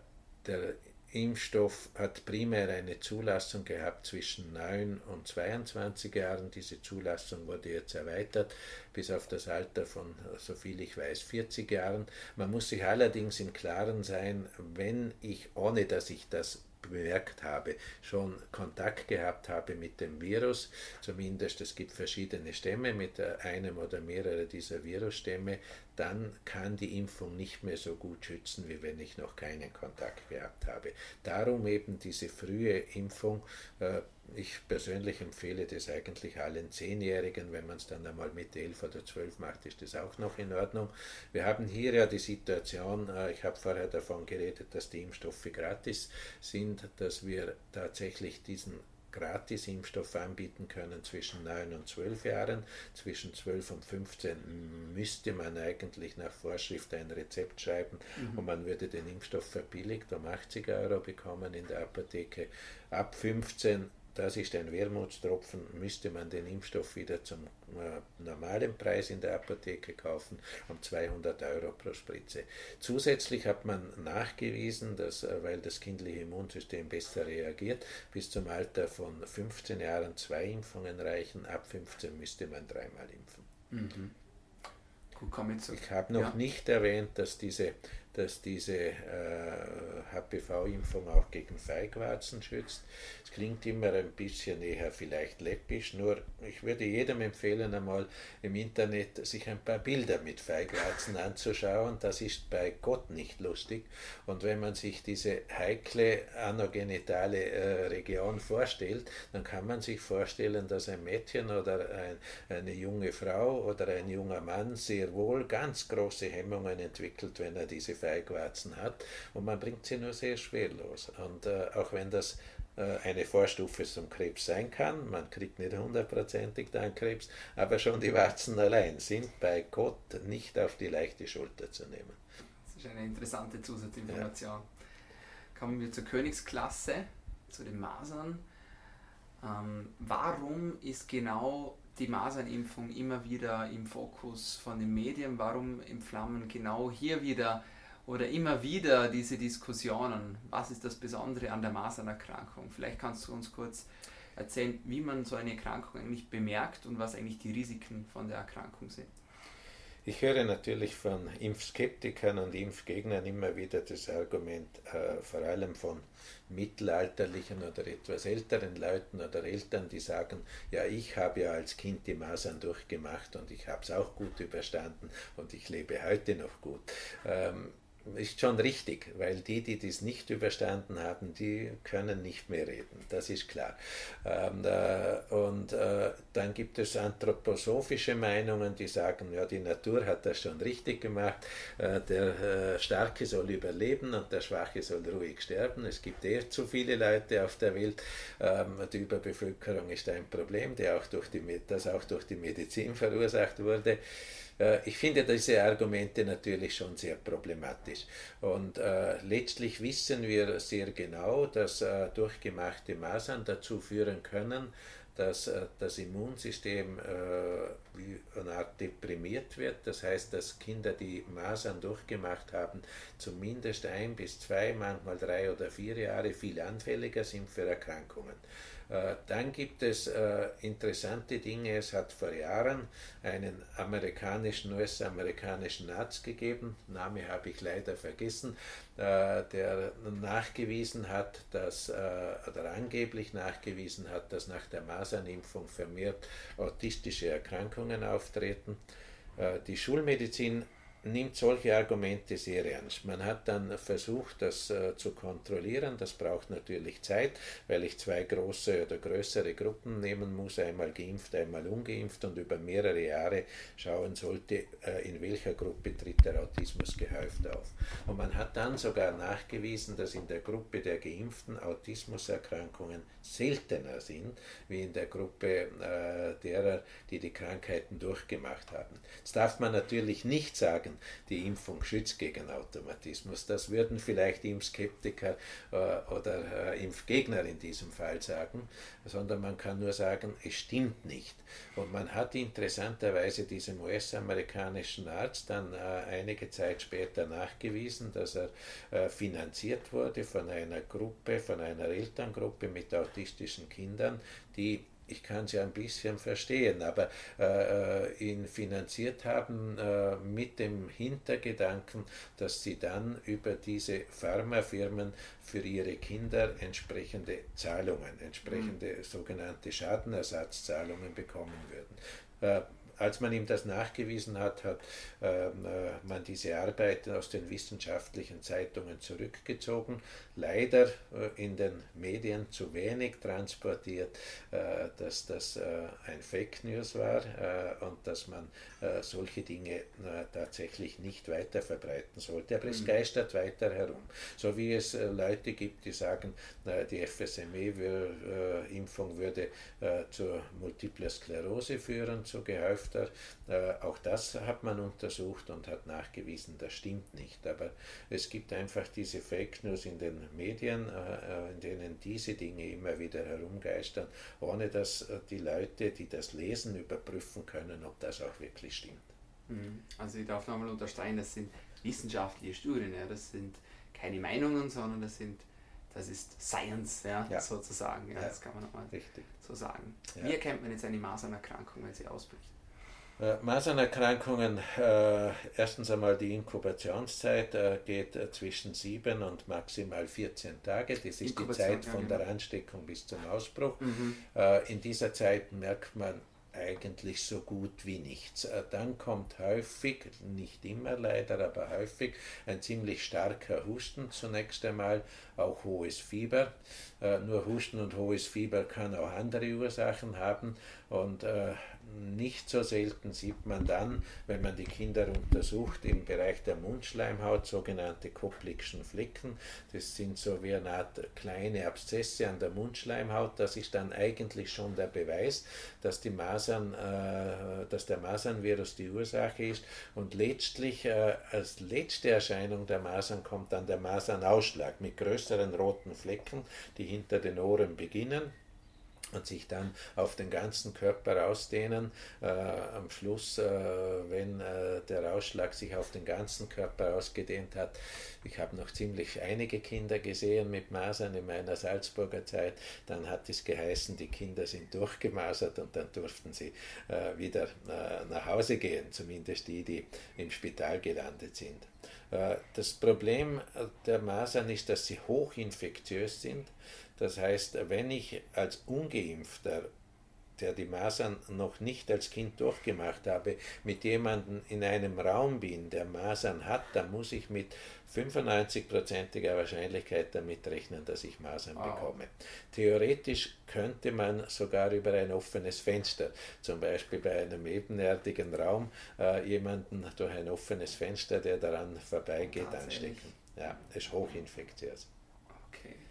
Speaker 2: der Impfstoff hat primär eine Zulassung gehabt zwischen 9 und 22 Jahren. Diese Zulassung wurde jetzt erweitert bis auf das Alter von, soviel ich weiß, 40 Jahren. Man muss sich allerdings im Klaren sein, wenn ich, ohne dass ich das bemerkt habe, schon Kontakt gehabt habe mit dem Virus, zumindest es gibt verschiedene Stämme mit einem oder mehreren dieser Virusstämme, dann kann die Impfung nicht mehr so gut schützen, wie wenn ich noch keinen Kontakt gehabt habe. Darum eben diese frühe Impfung. Äh, ich persönlich empfehle das eigentlich allen Zehnjährigen. Wenn man es dann einmal mit elf oder zwölf macht, ist das auch noch in Ordnung. Wir haben hier ja die Situation, äh, ich habe vorher davon geredet, dass die Impfstoffe gratis sind, dass wir tatsächlich diesen Gratis-Impfstoff anbieten können zwischen 9 und 12 Jahren. Zwischen 12 und 15 müsste man eigentlich nach Vorschrift ein Rezept schreiben mhm. und man würde den Impfstoff verbilligt um 80 Euro bekommen in der Apotheke. Ab 15 das ist ein Wermutstropfen, müsste man den Impfstoff wieder zum äh, normalen Preis in der Apotheke kaufen, um 200 Euro pro Spritze. Zusätzlich hat man nachgewiesen, dass, äh, weil das kindliche Immunsystem besser reagiert, bis zum Alter von 15 Jahren zwei Impfungen reichen, ab 15 müsste man dreimal impfen. Mhm. Ich habe noch ja. nicht erwähnt, dass diese dass diese äh, HPV-Impfung auch gegen Feigwarzen schützt. Es klingt immer ein bisschen eher vielleicht läppisch, nur ich würde jedem empfehlen, einmal im Internet sich ein paar Bilder mit Feigwarzen anzuschauen. Das ist bei Gott nicht lustig. Und wenn man sich diese heikle anogenitale äh, Region vorstellt, dann kann man sich vorstellen, dass ein Mädchen oder ein, eine junge Frau oder ein junger Mann sehr wohl ganz große Hemmungen entwickelt, wenn er diese Feigwarzen hat und man bringt sie nur sehr schwer los. Und äh, auch wenn das äh, eine Vorstufe zum Krebs sein kann, man kriegt nicht hundertprozentig dann Krebs, aber schon die Warzen allein sind bei Gott nicht auf die leichte Schulter zu nehmen.
Speaker 1: Das ist eine interessante Zusatzinformation. Ja. Kommen wir zur Königsklasse, zu den Masern. Ähm, warum ist genau die Masernimpfung immer wieder im Fokus von den Medien? Warum entflammen genau hier wieder oder immer wieder diese Diskussionen, was ist das Besondere an der Masernerkrankung? Vielleicht kannst du uns kurz erzählen, wie man so eine Erkrankung eigentlich bemerkt und was eigentlich die Risiken von der Erkrankung sind.
Speaker 2: Ich höre natürlich von Impfskeptikern und Impfgegnern immer wieder das Argument, äh, vor allem von mittelalterlichen oder etwas älteren Leuten oder Eltern, die sagen, ja, ich habe ja als Kind die Masern durchgemacht und ich habe es auch gut überstanden und ich lebe heute noch gut. Ähm, ist schon richtig, weil die, die das nicht überstanden haben, die können nicht mehr reden, das ist klar. Ähm, äh, und äh, dann gibt es anthroposophische Meinungen, die sagen, ja, die Natur hat das schon richtig gemacht, äh, der äh, Starke soll überleben und der Schwache soll ruhig sterben. Es gibt eher zu viele Leute auf der Welt. Ähm, die Überbevölkerung ist ein Problem, der auch durch die, das auch durch die Medizin verursacht wurde. Äh, ich finde diese Argumente natürlich schon sehr problematisch. Und äh, letztlich wissen wir sehr genau, dass äh, durchgemachte Masern dazu führen können, dass äh, das Immunsystem äh, wie eine Art deprimiert wird. Das heißt, dass Kinder, die Masern durchgemacht haben, zumindest ein bis zwei, manchmal drei oder vier Jahre viel anfälliger sind für Erkrankungen. Äh, dann gibt es äh, interessante Dinge. Es hat vor Jahren einen amerikanischen, US-amerikanischen Arzt gegeben, Name habe ich leider vergessen, äh, der nachgewiesen hat, dass, oder angeblich nachgewiesen hat, dass nach der Masernimpfung vermehrt autistische Erkrankungen auftreten. Die Schulmedizin nimmt solche Argumente sehr ernst. Man hat dann versucht, das äh, zu kontrollieren. Das braucht natürlich Zeit, weil ich zwei große oder größere Gruppen nehmen muss, einmal geimpft, einmal ungeimpft und über mehrere Jahre schauen sollte, äh, in welcher Gruppe tritt der Autismus gehäuft auf. Und man hat dann sogar nachgewiesen, dass in der Gruppe der Geimpften Autismuserkrankungen seltener sind, wie in der Gruppe äh, derer, die die Krankheiten durchgemacht haben. Jetzt darf man natürlich nicht sagen, sagen, die Impfung schützt gegen Automatismus. Das würden vielleicht Impfskeptiker äh, oder äh, Impfgegner in diesem Fall sagen, sondern man kann nur sagen, es stimmt nicht. Und man hat interessanterweise diesem US-amerikanischen Arzt dann äh, einige Zeit später nachgewiesen, dass er äh, finanziert wurde von einer Gruppe, von einer Elterngruppe mit autistischen Kindern, die ich kann sie ein bisschen verstehen, aber äh, ihn finanziert haben äh, mit dem Hintergedanken, dass sie dann über diese Pharmafirmen für ihre Kinder entsprechende Zahlungen, entsprechende mhm. sogenannte Schadenersatzzahlungen bekommen würden. Äh, als man ihm das nachgewiesen hat, hat ähm, äh, man diese Arbeiten aus den wissenschaftlichen Zeitungen zurückgezogen, leider äh, in den Medien zu wenig transportiert, äh, dass das äh, ein Fake News war äh, und dass man äh, solche Dinge tatsächlich nicht weiter verbreiten sollte. Aber es mhm. geistert weiter herum. So wie es Leute gibt, die sagen, die FSME-Impfung würde zur Multiple Sklerose führen, zu gehäuft öfter. Äh, auch das hat man untersucht und hat nachgewiesen, das stimmt nicht. Aber es gibt einfach diese Fake News in den Medien, äh, äh, in denen diese Dinge immer wieder herumgeistern, ohne dass die Leute, die das lesen, überprüfen können, ob das auch wirklich stimmt.
Speaker 1: Mhm. Also ich darf nochmal unterstreichen, das sind wissenschaftliche Studien, ja. das sind keine Meinungen, sondern das sind das ist Science, ja, ja. sozusagen. Ja, ja, Das kann man nochmal so sagen. Wie erkennt man jetzt eine Masernerkrankung, wenn sie ausbricht?
Speaker 2: Äh, Masernerkrankungen, äh, erstens einmal die Inkubationszeit äh, geht äh, zwischen 7 und maximal 14 Tage. Das ist die Zeit von der genau. Ansteckung bis zum Ausbruch. Mhm. Äh, in dieser Zeit merkt man eigentlich so gut wie nichts. Dann kommt häufig, nicht immer leider, aber häufig ein ziemlich starker Husten zunächst einmal, auch hohes Fieber. Nur Husten und hohes Fieber kann auch andere Ursachen haben und nicht so selten sieht man dann, wenn man die Kinder untersucht, im Bereich der Mundschleimhaut sogenannte Koplikschen Flecken. Das sind so wie eine Art kleine Abszesse an der Mundschleimhaut. Das ist dann eigentlich schon der Beweis, dass, die Masern, äh, dass der Masernvirus die Ursache ist. Und letztlich äh, als letzte Erscheinung der Masern kommt dann der Masernausschlag mit größeren roten Flecken, die hinter den Ohren beginnen und sich dann auf den ganzen Körper ausdehnen. Äh, am Schluss, äh, wenn äh, der Ausschlag sich auf den ganzen Körper ausgedehnt hat, ich habe noch ziemlich einige Kinder gesehen mit Masern in meiner Salzburger Zeit, dann hat es geheißen, die Kinder sind durchgemasert und dann durften sie äh, wieder äh, nach Hause gehen, zumindest die, die im Spital gelandet sind. Äh, das Problem der Masern ist, dass sie hochinfektiös sind. Das heißt, wenn ich als ungeimpfter, der die Masern noch nicht als Kind durchgemacht habe, mit jemandem in einem Raum bin, der Masern hat, dann muss ich mit 95%iger Wahrscheinlichkeit damit rechnen, dass ich Masern wow. bekomme. Theoretisch könnte man sogar über ein offenes Fenster, zum Beispiel bei einem ebenerdigen Raum, äh, jemanden durch ein offenes Fenster, der daran vorbeigeht, anstecken. Ja, es ist hochinfektiös.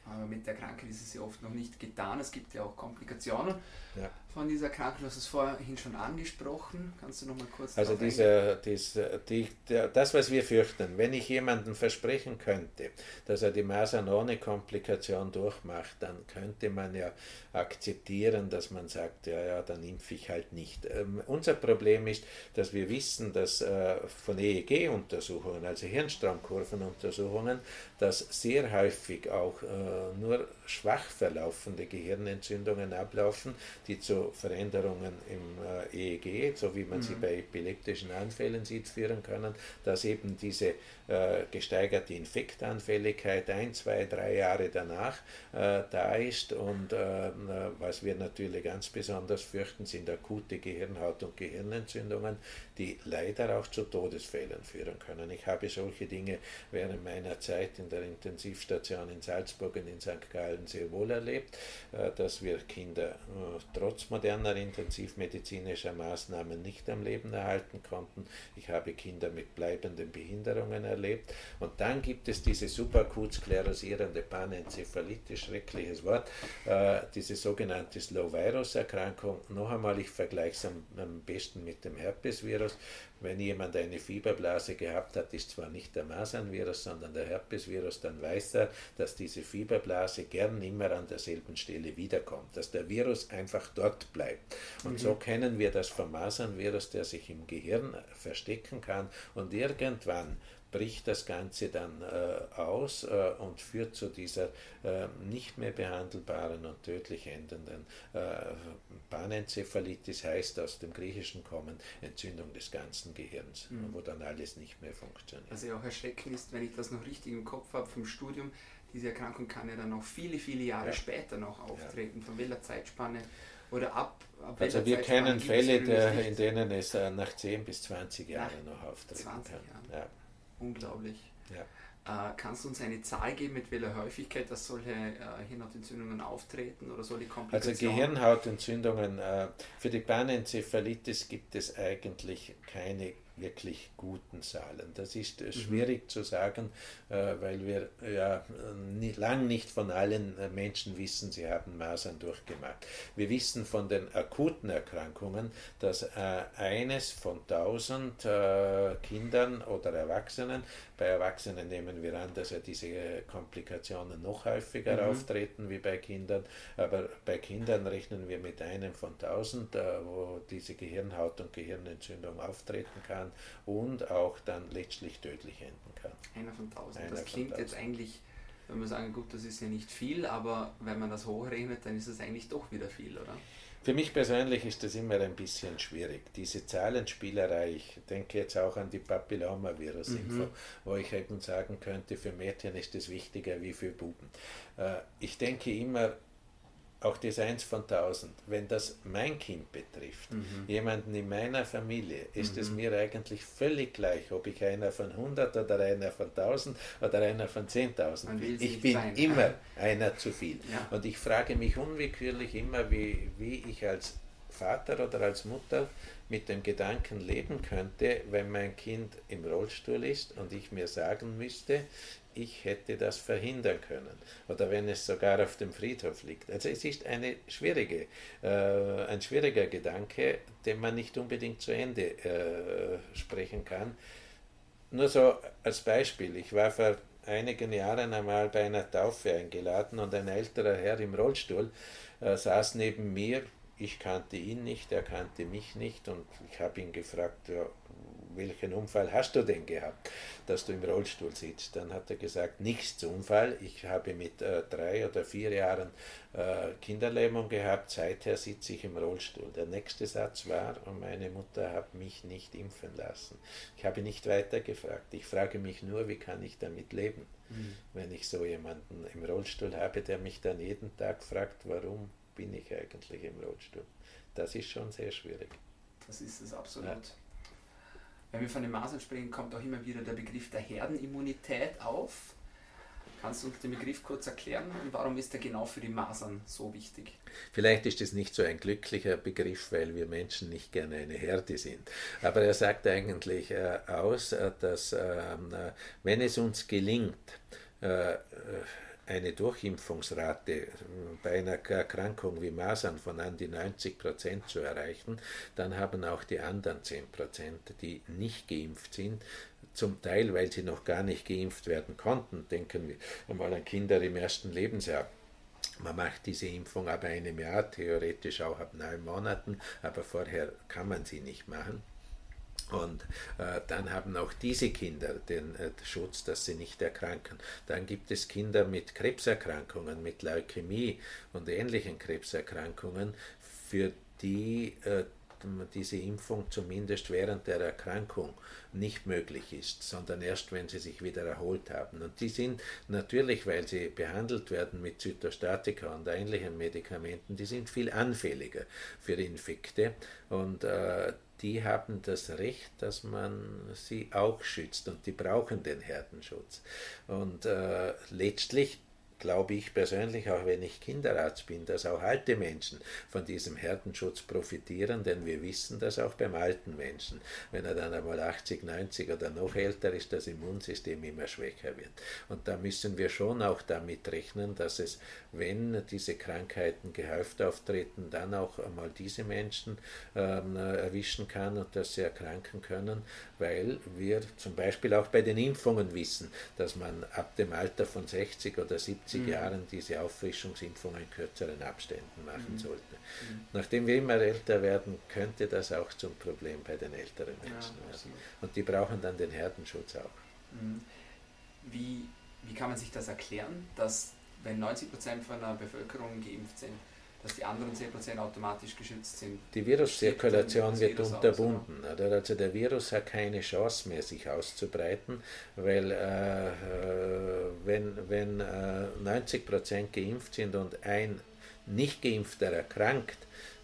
Speaker 1: Aber mit der Krankheit ist es ja oft noch nicht getan. Es gibt ja auch Komplikationen ja. Von dieser Krankheit. Du hast es vorhin schon angesprochen. Kannst du noch mal kurz
Speaker 2: Also diese, diese, die, das, was wir fürchten, wenn ich jemandem versprechen könnte, dass er die Masern ohne Komplikation durchmacht, dann könnte man ja akzeptieren, dass man sagt, ja, ja, dann impfe ich halt nicht. Ähm, unser Problem ist, dass wir wissen, dass äh, von EEG-Untersuchungen, also Hirnstromkurvenuntersuchungen, dass sehr häufig auch äh, nur schwach verlaufende Gehirnentzündungen ablaufen, die zu Veränderungen im äh, EEG, so wie man mhm. sie bei epileptischen Anfällen sieht, führen können, dass eben diese äh, gesteigerte Infektanfälligkeit ein, zwei, drei Jahre danach äh, da ist und äh, was wir natürlich ganz besonders fürchten, sind akute Gehirnhaut- und Gehirnentzündungen, die leider auch zu Todesfällen führen können. Ich habe solche Dinge während meiner Zeit in der Intensivstation in Salzburg und in St. Gallen sehr wohl erlebt, äh, dass wir Kinder äh, trotz moderner intensivmedizinischer Maßnahmen nicht am Leben erhalten konnten. Ich habe Kinder mit bleibenden Behinderungen erlebt erlebt. Und dann gibt es diese superakut sklerosierende Panenzephalitis, schreckliches Wort, äh, diese sogenannte Slow-Virus-Erkrankung. Noch einmal, ich vergleiche es am, am besten mit dem Herpesvirus. Wenn jemand eine Fieberblase gehabt hat, ist zwar nicht der Masernvirus, sondern der Herpesvirus, dann weiß er, dass diese Fieberblase gern immer an derselben Stelle wiederkommt, dass der Virus einfach dort bleibt. Und mhm. so kennen wir das vom Masernvirus, der sich im Gehirn verstecken kann und irgendwann bricht das Ganze dann äh, aus äh, und führt zu dieser äh, nicht mehr behandelbaren und tödlich endenden äh, Panenzephalitis, heißt aus dem Griechischen kommen Entzündung des ganzen Gehirns, mhm. wo dann alles nicht mehr funktioniert.
Speaker 1: Also auch erschreckend ist, wenn ich das noch richtig im Kopf habe vom Studium, diese Erkrankung kann ja dann noch viele, viele Jahre ja. später noch auftreten, ja. von welcher Zeitspanne oder ab,
Speaker 2: ab Also wir kennen Fälle, der, in denen es äh, nach 10 bis 20 Jahren noch auftreten 20 kann.
Speaker 1: Ja. Unglaublich. Ja. Äh, kannst du uns eine Zahl geben, mit welcher Häufigkeit dass solche äh, Hirnhautentzündungen auftreten oder solche
Speaker 2: Komplikationen? Also Gehirnhautentzündungen, äh, für die Panenzephalitis gibt es eigentlich keine wirklich guten Zahlen. Das ist mhm. schwierig zu sagen, äh, weil wir ja nie, lang nicht von allen äh, Menschen wissen, sie haben Masern durchgemacht. Wir wissen von den akuten Erkrankungen, dass äh, eines von tausend Kindern oder Erwachsenen, bei Erwachsenen nehmen wir an, dass ja diese Komplikationen noch häufiger mhm. auftreten wie bei Kindern, aber bei Kindern rechnen wir mit einem von tausend, wo diese Gehirnhaut- und Gehirnentzündung auftreten kann und auch dann letztlich tödlich enden kann.
Speaker 1: Einer von tausend. Einer das klingt jetzt eigentlich, wenn wir sagen, gut, das ist ja nicht viel, aber wenn man das hochrechnet, dann ist es eigentlich doch wieder viel, oder?
Speaker 2: Für mich persönlich ist das immer ein bisschen schwierig. Diese Zahlenspielerei, ich denke jetzt auch an die Papillomavirus-Info, mhm. wo ich eben sagen könnte, für Mädchen ist es wichtiger wie für Buben. Äh, ich denke immer, auch das Eins von tausend, wenn das mein Kind betrifft, mhm. jemanden in meiner Familie, ist mhm. es mir eigentlich völlig gleich, ob ich einer von 100 oder einer von 1000 oder einer von 10.000 bin. Ich bin sein. immer einer zu viel. Ja. Und ich frage mich unwillkürlich immer, wie, wie ich als Vater oder als Mutter mit dem Gedanken leben könnte, wenn mein Kind im Rollstuhl ist und ich mir sagen müsste, ich hätte das verhindern können. Oder wenn es sogar auf dem Friedhof liegt. Also es ist eine schwierige, äh, ein schwieriger Gedanke, den man nicht unbedingt zu Ende äh, sprechen kann. Nur so als Beispiel, ich war vor einigen Jahren einmal bei einer Taufe eingeladen und ein älterer Herr im Rollstuhl äh, saß neben mir. Ich kannte ihn nicht, er kannte mich nicht und ich habe ihn gefragt, ja, welchen Unfall hast du denn gehabt, dass du im Rollstuhl sitzt? Dann hat er gesagt, nichts Unfall. Ich habe mit äh, drei oder vier Jahren äh, Kinderlähmung gehabt, seither sitze ich im Rollstuhl. Der nächste Satz war, und meine Mutter hat mich nicht impfen lassen. Ich habe nicht weiter gefragt. Ich frage mich nur, wie kann ich damit leben, mhm. wenn ich so jemanden im Rollstuhl habe, der mich dann jeden Tag fragt, warum bin ich eigentlich im Rollstuhl. Das ist schon sehr schwierig.
Speaker 1: Das ist es absolut. Ja. Wenn wir von den Masern sprechen, kommt auch immer wieder der Begriff der Herdenimmunität auf. Kannst du uns den Begriff kurz erklären und warum ist er genau für die Masern so wichtig?
Speaker 2: Vielleicht ist es nicht so ein glücklicher Begriff, weil wir Menschen nicht gerne eine Herde sind. Aber er sagt eigentlich äh, aus, äh, dass ähm, äh, wenn es uns gelingt, eine Durchimpfungsrate bei einer Erkrankung wie Masern von an die 90 Prozent zu erreichen, dann haben auch die anderen 10 Prozent, die nicht geimpft sind, zum Teil, weil sie noch gar nicht geimpft werden konnten, denken wir einmal an Kinder im ersten Lebensjahr. Man macht diese Impfung ab einem Jahr, theoretisch auch ab neun Monaten, aber vorher kann man sie nicht machen. Und äh, dann haben auch diese Kinder den äh, Schutz, dass sie nicht erkranken. Dann gibt es Kinder mit Krebserkrankungen, mit Leukämie und ähnlichen Krebserkrankungen, für die äh, diese Impfung zumindest während der Erkrankung nicht möglich ist, sondern erst, wenn sie sich wieder erholt haben. Und die sind natürlich, weil sie behandelt werden mit Zytostatika und ähnlichen Medikamenten, die sind viel anfälliger für Infekte und äh, die haben das Recht, dass man sie auch schützt und die brauchen den Herdenschutz. Und äh, letztlich glaube ich persönlich, auch wenn ich Kinderarzt bin, dass auch alte Menschen von diesem Herdenschutz profitieren, denn wir wissen dass auch beim alten Menschen, wenn er dann einmal 80, 90 oder noch älter ist, das Immunsystem immer schwächer wird. Und da müssen wir schon auch damit rechnen, dass es, wenn diese Krankheiten gehäuft auftreten, dann auch einmal diese Menschen ähm, erwischen kann und dass sie erkranken können, weil wir zum Beispiel auch bei den Impfungen wissen, dass man ab dem Alter von 60 oder 70 70 mhm. Jahren diese Auffrischungsimpfungen in kürzeren Abständen machen mhm. sollten. Mhm. Nachdem wir immer älter werden, könnte das auch zum Problem bei den älteren Menschen ja, werden. Und die brauchen dann den Herdenschutz auch.
Speaker 1: Mhm. Wie, wie kann man sich das erklären, dass wenn 90% von der Bevölkerung geimpft sind, dass die anderen 10% automatisch geschützt sind.
Speaker 2: Die Viruszirkulation wird Virus unterbunden. Oder? Also der Virus hat keine Chance mehr, sich auszubreiten, weil äh, äh wenn, wenn äh, 90% geimpft sind und ein Nicht-Geimpfter erkrankt,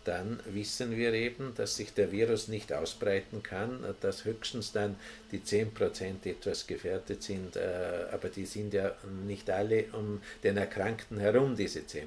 Speaker 2: dann wissen wir eben, dass sich der Virus nicht ausbreiten kann, dass höchstens dann die 10% etwas gefährdet sind, äh, aber die sind ja nicht alle um den Erkrankten herum, diese 10%.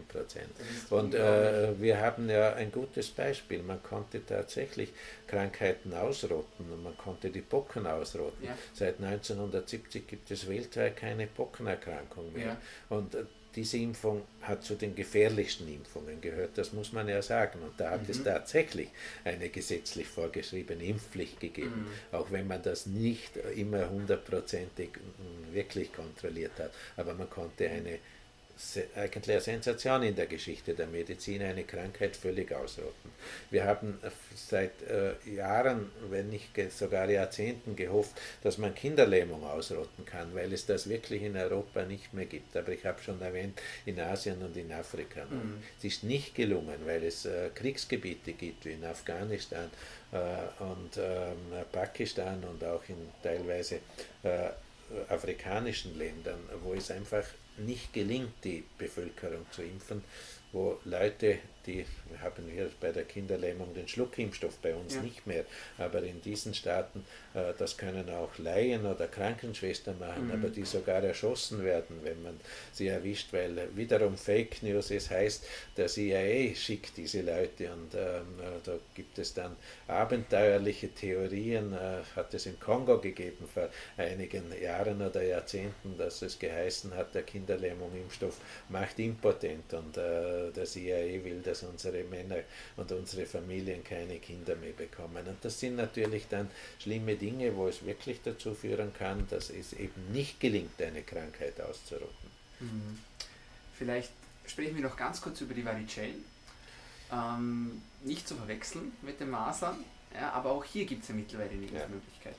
Speaker 2: Und äh, wir haben ja ein gutes Beispiel. Man konnte tatsächlich Krankheiten ausrotten und man konnte die Pocken ausrotten. Ja. Seit 1970 gibt es weltweit keine Pockenerkrankung mehr. Ja. Und äh, diese Impfung hat zu den gefährlichsten Impfungen gehört, das muss man ja sagen. Und da hat mhm. es tatsächlich eine gesetzlich vorgeschriebene Impfpflicht gegeben, mhm. auch wenn man das nicht immer hundertprozentig mm, wirklich kontrolliert hat. Aber man konnte eine eigentlich eine Sensation in der Geschichte der Medizin, eine Krankheit völlig ausrotten. Wir haben seit äh, Jahren, wenn nicht sogar Jahrzehnten gehofft, dass man Kinderlähmung ausrotten kann, weil es das wirklich in Europa nicht mehr gibt. Aber ich habe schon erwähnt, in Asien und in Afrika. Mhm. Es ist nicht gelungen, weil es äh, Kriegsgebiete gibt, wie in Afghanistan äh, und ähm, Pakistan und auch in teilweise äh, afrikanischen Ländern, wo es einfach nicht gelingt, die Bevölkerung zu impfen, wo Leute die haben wir bei der Kinderlähmung den Schluckimpfstoff bei uns ja. nicht mehr, aber in diesen Staaten, äh, das können auch Laien oder Krankenschwestern machen, mhm. aber die sogar erschossen werden, wenn man sie erwischt, weil wiederum Fake News es heißt, der CIA schickt diese Leute und ähm, äh, da gibt es dann abenteuerliche Theorien, äh, hat es im Kongo gegeben vor einigen Jahren oder Jahrzehnten, dass es geheißen hat, der Kinderlähmung-Impfstoff macht impotent und äh, der CIA will das dass unsere Männer und unsere Familien keine Kinder mehr bekommen. Und das sind natürlich dann schlimme Dinge, wo es wirklich dazu führen kann, dass es eben nicht gelingt, eine Krankheit auszurotten.
Speaker 1: Mhm. Vielleicht sprechen wir noch ganz kurz über die Varicellen. Ähm, nicht zu verwechseln mit den Masern, ja, aber auch hier gibt es ja mittlerweile eine ja. Möglichkeit.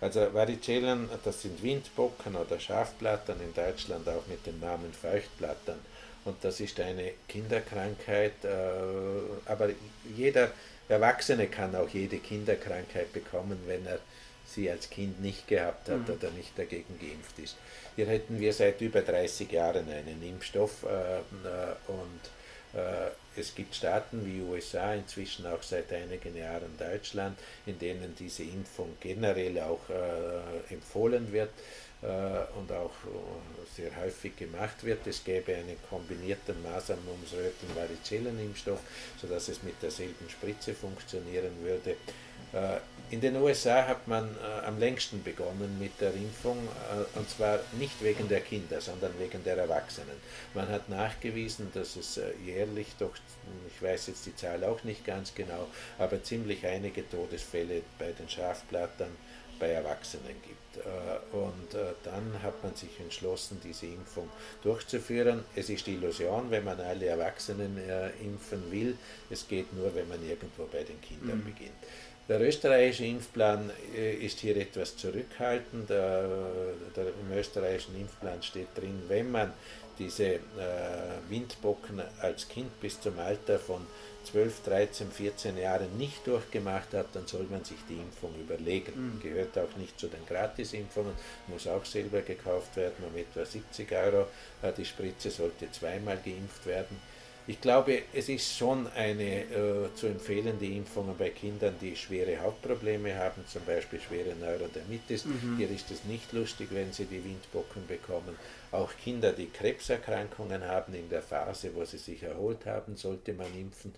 Speaker 2: Also Varicellen, das sind Windbocken oder Schafblattern in Deutschland auch mit dem Namen Feuchtblattern. Und das ist eine Kinderkrankheit, äh, aber jeder Erwachsene kann auch jede Kinderkrankheit bekommen, wenn er sie als Kind nicht gehabt hat mhm. oder nicht dagegen geimpft ist. Hier hätten wir seit über 30 Jahren einen Impfstoff äh, äh, und es gibt Staaten wie USA, inzwischen auch seit einigen Jahren Deutschland, in denen diese Impfung generell auch empfohlen wird. Äh, und auch äh, sehr häufig gemacht wird. Es gäbe einen kombinierten Masern-Mumps-Röten-Varizellen-Impfstoff, sodass es mit derselben Spritze funktionieren würde. Äh, in den USA hat man am längsten begonnen mit der Impfung, und zwar nicht wegen der Kinder, sondern wegen der Erwachsenen. Man hat nachgewiesen, dass es jährlich doch, ich weiß jetzt die Zahl auch nicht ganz genau, aber ziemlich einige Todesfälle bei den Schafblattern bei Erwachsenen gibt. Äh, und äh, dann hat man sich entschlossen, diese Impfung durchzuführen. Es ist Illusion, wenn man alle Erwachsenen äh, impfen will. Es geht nur, wenn man irgendwo bei den Kindern mhm. beginnt. Der österreichische Impfplan ist hier etwas zurückhaltend. Im österreichischen Impfplan steht drin, wenn man diese Windbocken als Kind bis zum Alter von 12, 13, 14 Jahren nicht durchgemacht hat, dann soll man sich die Impfung überlegen. Mhm. Gehört auch nicht zu den Gratisimpfungen, muss auch selber gekauft werden, um etwa 70 Euro. Äh, die Spritze sollte zweimal geimpft werden. Ich glaube, es ist schon eine äh, zu empfehlende Impfung bei Kindern, die schwere Hautprobleme haben, zum Beispiel schwere Neurodermitis. Mhm. Hier ist es nicht lustig, wenn sie die Windbocken bekommen. Auch Kinder, die Krebserkrankungen haben in der Phase, wo sie sich erholt haben, sollte man impfen.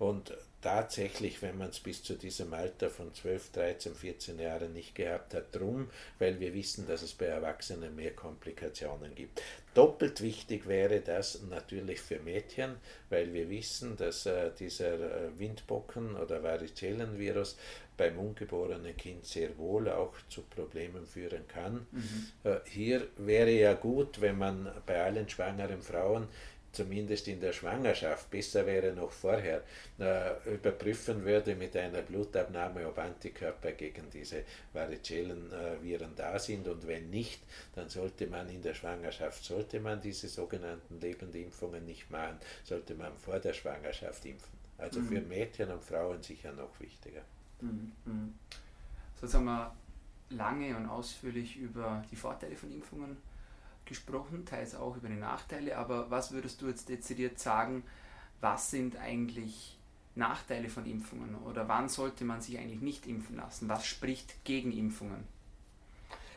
Speaker 2: Und tatsächlich, wenn man es bis zu diesem Alter von 12, 13, 14 Jahren nicht gehabt hat, drum, weil wir wissen, dass es bei Erwachsenen mehr Komplikationen gibt. Doppelt wichtig wäre das natürlich für Mädchen, weil wir wissen, dass äh, dieser äh, Windbocken- oder Varizellenvirus beim ungeborenen Kind sehr wohl auch zu Problemen führen kann. Mhm. Äh, hier wäre ja gut, wenn man bei allen schwangeren Frauen zumindest in der Schwangerschaft, besser wäre noch vorher, äh, überprüfen würde mit einer Blutabnahme, ob Antikörper gegen diese varicellen äh, Viren da sind und wenn nicht, dann sollte man in der Schwangerschaft, sollte man diese sogenannten Lebendimpfungen nicht machen, sollte man vor der Schwangerschaft impfen. Also mhm. für Mädchen und Frauen sicher noch wichtiger. Mhm.
Speaker 1: mhm. So jetzt haben wir lange und ausführlich über die Vorteile von Impfungen gesprochen, teils auch über die Nachteile, aber was würdest du jetzt dezidiert sagen, was sind eigentlich Nachteile von Impfungen oder wann sollte man sich eigentlich nicht impfen lassen? Was spricht gegen Impfungen?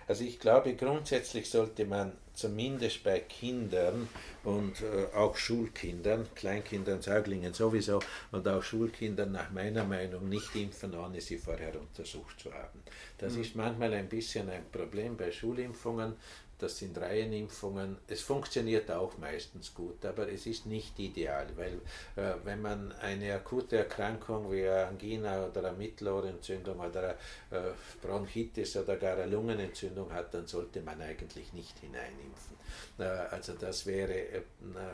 Speaker 2: Also ich glaube, grundsätzlich sollte man zumindest bei Kindern und äh, auch Schulkindern, Kleinkindern, Säuglingen sowieso und auch Schulkindern nach meiner Meinung nicht impfen, ohne sie vorher untersucht zu haben. Das mhm. ist manchmal ein bisschen ein Problem bei Schulimpfungen, das sind Reihenimpfungen. Es funktioniert auch meistens gut, aber es ist nicht ideal, weil äh, wenn man eine akute Erkrankung wie eine Angina oder eine Mittelohrentzündung oder eine äh, Bronchitis oder gar eine Lungenentzündung hat, dann sollte man eigentlich nicht hineinimpfen. Äh, also das wäre äh,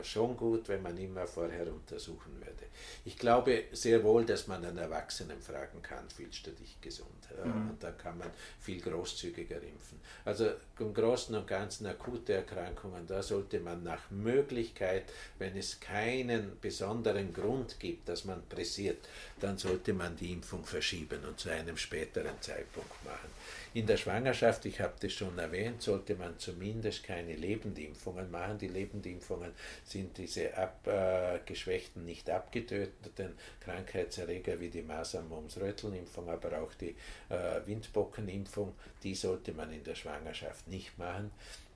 Speaker 2: schon gut, wenn man immer vorher untersuchen würde. Ich glaube sehr wohl, dass man einen Erwachsenen fragen kann, fühlst du dich gesund? Mhm. Und da kann man viel großzügiger impfen. Also im Großen und Ganzen akute Erkrankungen, da sollte man nach Möglichkeit, wenn es keinen besonderen Grund gibt, dass man pressiert, dann sollte man die Impfung verschieben und zu einem späteren Zeitpunkt machen. In der Schwangerschaft, ich habe das schon erwähnt, sollte man zumindest keine Lebendimpfungen machen. Die Lebendimpfungen sind diese abgeschwächten, nicht abgetöteten Krankheitserreger wie die Masern, Mumps, Rötelnimpfung, aber auch die äh, Windbockenimpfung, die sollte man in der Schwangerschaft nicht machen.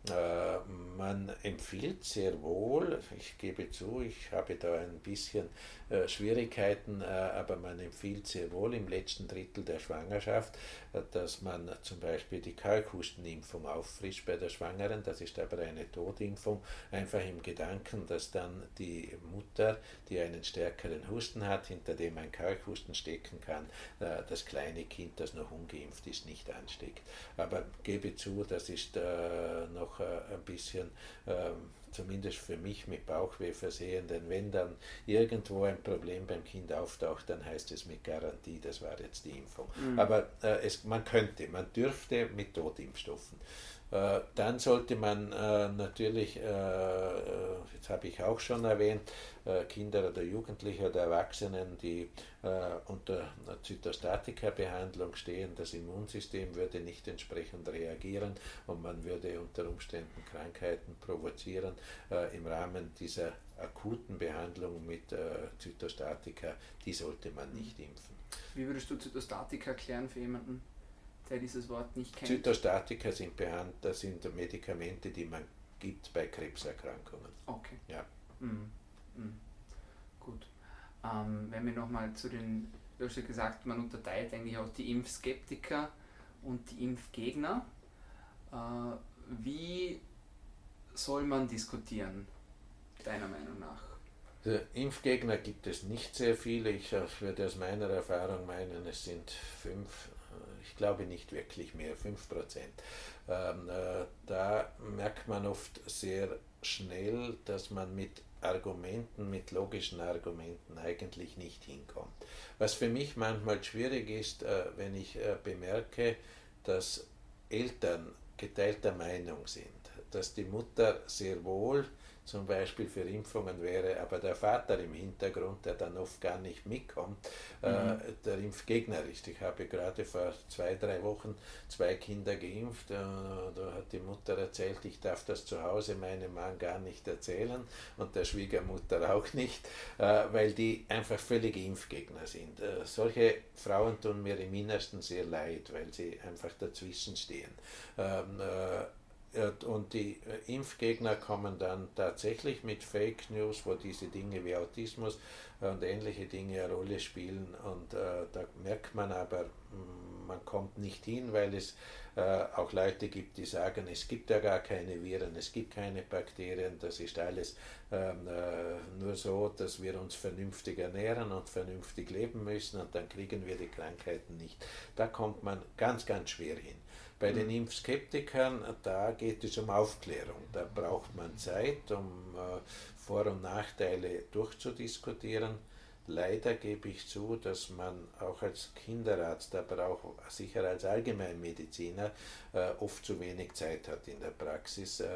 Speaker 2: Äh, man empfiehlt sehr wohl, ich gebe zu, ich habe da ein bisschen äh, Schwierigkeiten, äh, aber man empfiehlt sehr wohl im letzten Drittel der Schwangerschaft, dass man zum Beispiel die Kalkhustenimpfung auffrischt bei der Schwangeren. Das ist aber eine Todimpfung, einfach im Gedanken, dass dann die Mutter, die einen stärkeren Husten hat, hinter dem ein Kalkhusten stecken kann, das kleine Kind, das noch ungeimpft ist, nicht ansteckt. Aber gebe zu, das ist noch ein bisschen ähm, zumindest für mich mit Bauchweh versehen, denn wenn dann irgendwo ein Problem beim Kind auftaucht, dann heißt es mit Garantie, das war jetzt die Impfung. Mhm. Aber äh, es, man könnte, man dürfte mit Totimpfstoffen. Äh, dann sollte man äh, natürlich, äh, jetzt habe ich auch schon erwähnt, Kinder oder Jugendliche oder Erwachsenen, die unter Zytostatika-Behandlung stehen, das Immunsystem würde nicht entsprechend reagieren und man würde unter Umständen Krankheiten provozieren im Rahmen dieser akuten Behandlung mit Zytostatika, die sollte man nicht impfen.
Speaker 1: Wie würdest du Zytostatika erklären für jemanden, der dieses Wort nicht kennt?
Speaker 2: Zytostatika sind behandelt, das sind Medikamente, die man gibt bei Krebserkrankungen.
Speaker 1: Okay. Ja. Mhm. Mhm. Gut. Ähm, wenn wir nochmal zu den, du hast ja gesagt, man unterteilt eigentlich auch die Impfskeptiker und die Impfgegner. Äh, wie soll man diskutieren, deiner Meinung nach?
Speaker 2: Also Impfgegner gibt es nicht sehr viele. Ich würde aus meiner Erfahrung meinen, es sind fünf ich glaube nicht wirklich mehr, 5%. Ähm, äh, da merkt man oft sehr schnell, dass man mit Argumenten, mit logischen Argumenten eigentlich nicht hinkommt. Was für mich manchmal schwierig ist, äh, wenn ich äh, bemerke, dass Eltern geteilter Meinung sind, dass die Mutter sehr wohl zum Beispiel für Impfungen wäre, aber der Vater im Hintergrund, der dann oft gar nicht mitkommt, äh, mhm. äh, der Impfgegner ist. Ich habe gerade vor zwei, drei Wochen zwei Kinder geimpft. Äh, da hat die Mutter erzählt, ich darf das zu Hause meinem Mann gar nicht erzählen und der Schwiegermutter auch nicht, äh, weil die einfach völlige Impfgegner sind. Äh, solche Frauen tun mir im Innersten sehr leid, weil sie einfach dazwischen stehen. Ähm, äh, und die äh, Impfgegner kommen dann tatsächlich mit Fake News, wo diese Dinge wie Autismus und ähnliche Dinge eine Rolle spielen. Und äh, da merkt man aber, mm, man kommt nicht hin, weil es äh, auch Leute gibt, die sagen, es gibt ja gar keine Viren, es gibt keine Bakterien, das ist alles ähm, äh, nur so, dass wir uns vernünftig ernähren und vernünftig leben müssen und dann kriegen wir die Krankheiten nicht. Da kommt man ganz, ganz schwer hin. Bei den. Impfskeptikern, da geht es um Aufklärung. Da braucht man Zeit, um äh, Vor- und Nachteile durchzudiskutieren. Leider gebe ich zu, dass man auch als Kinderarzt, aber auch sicher als Allgemeinmediziner äh, oft zu wenig Zeit hat in der Praxis, äh,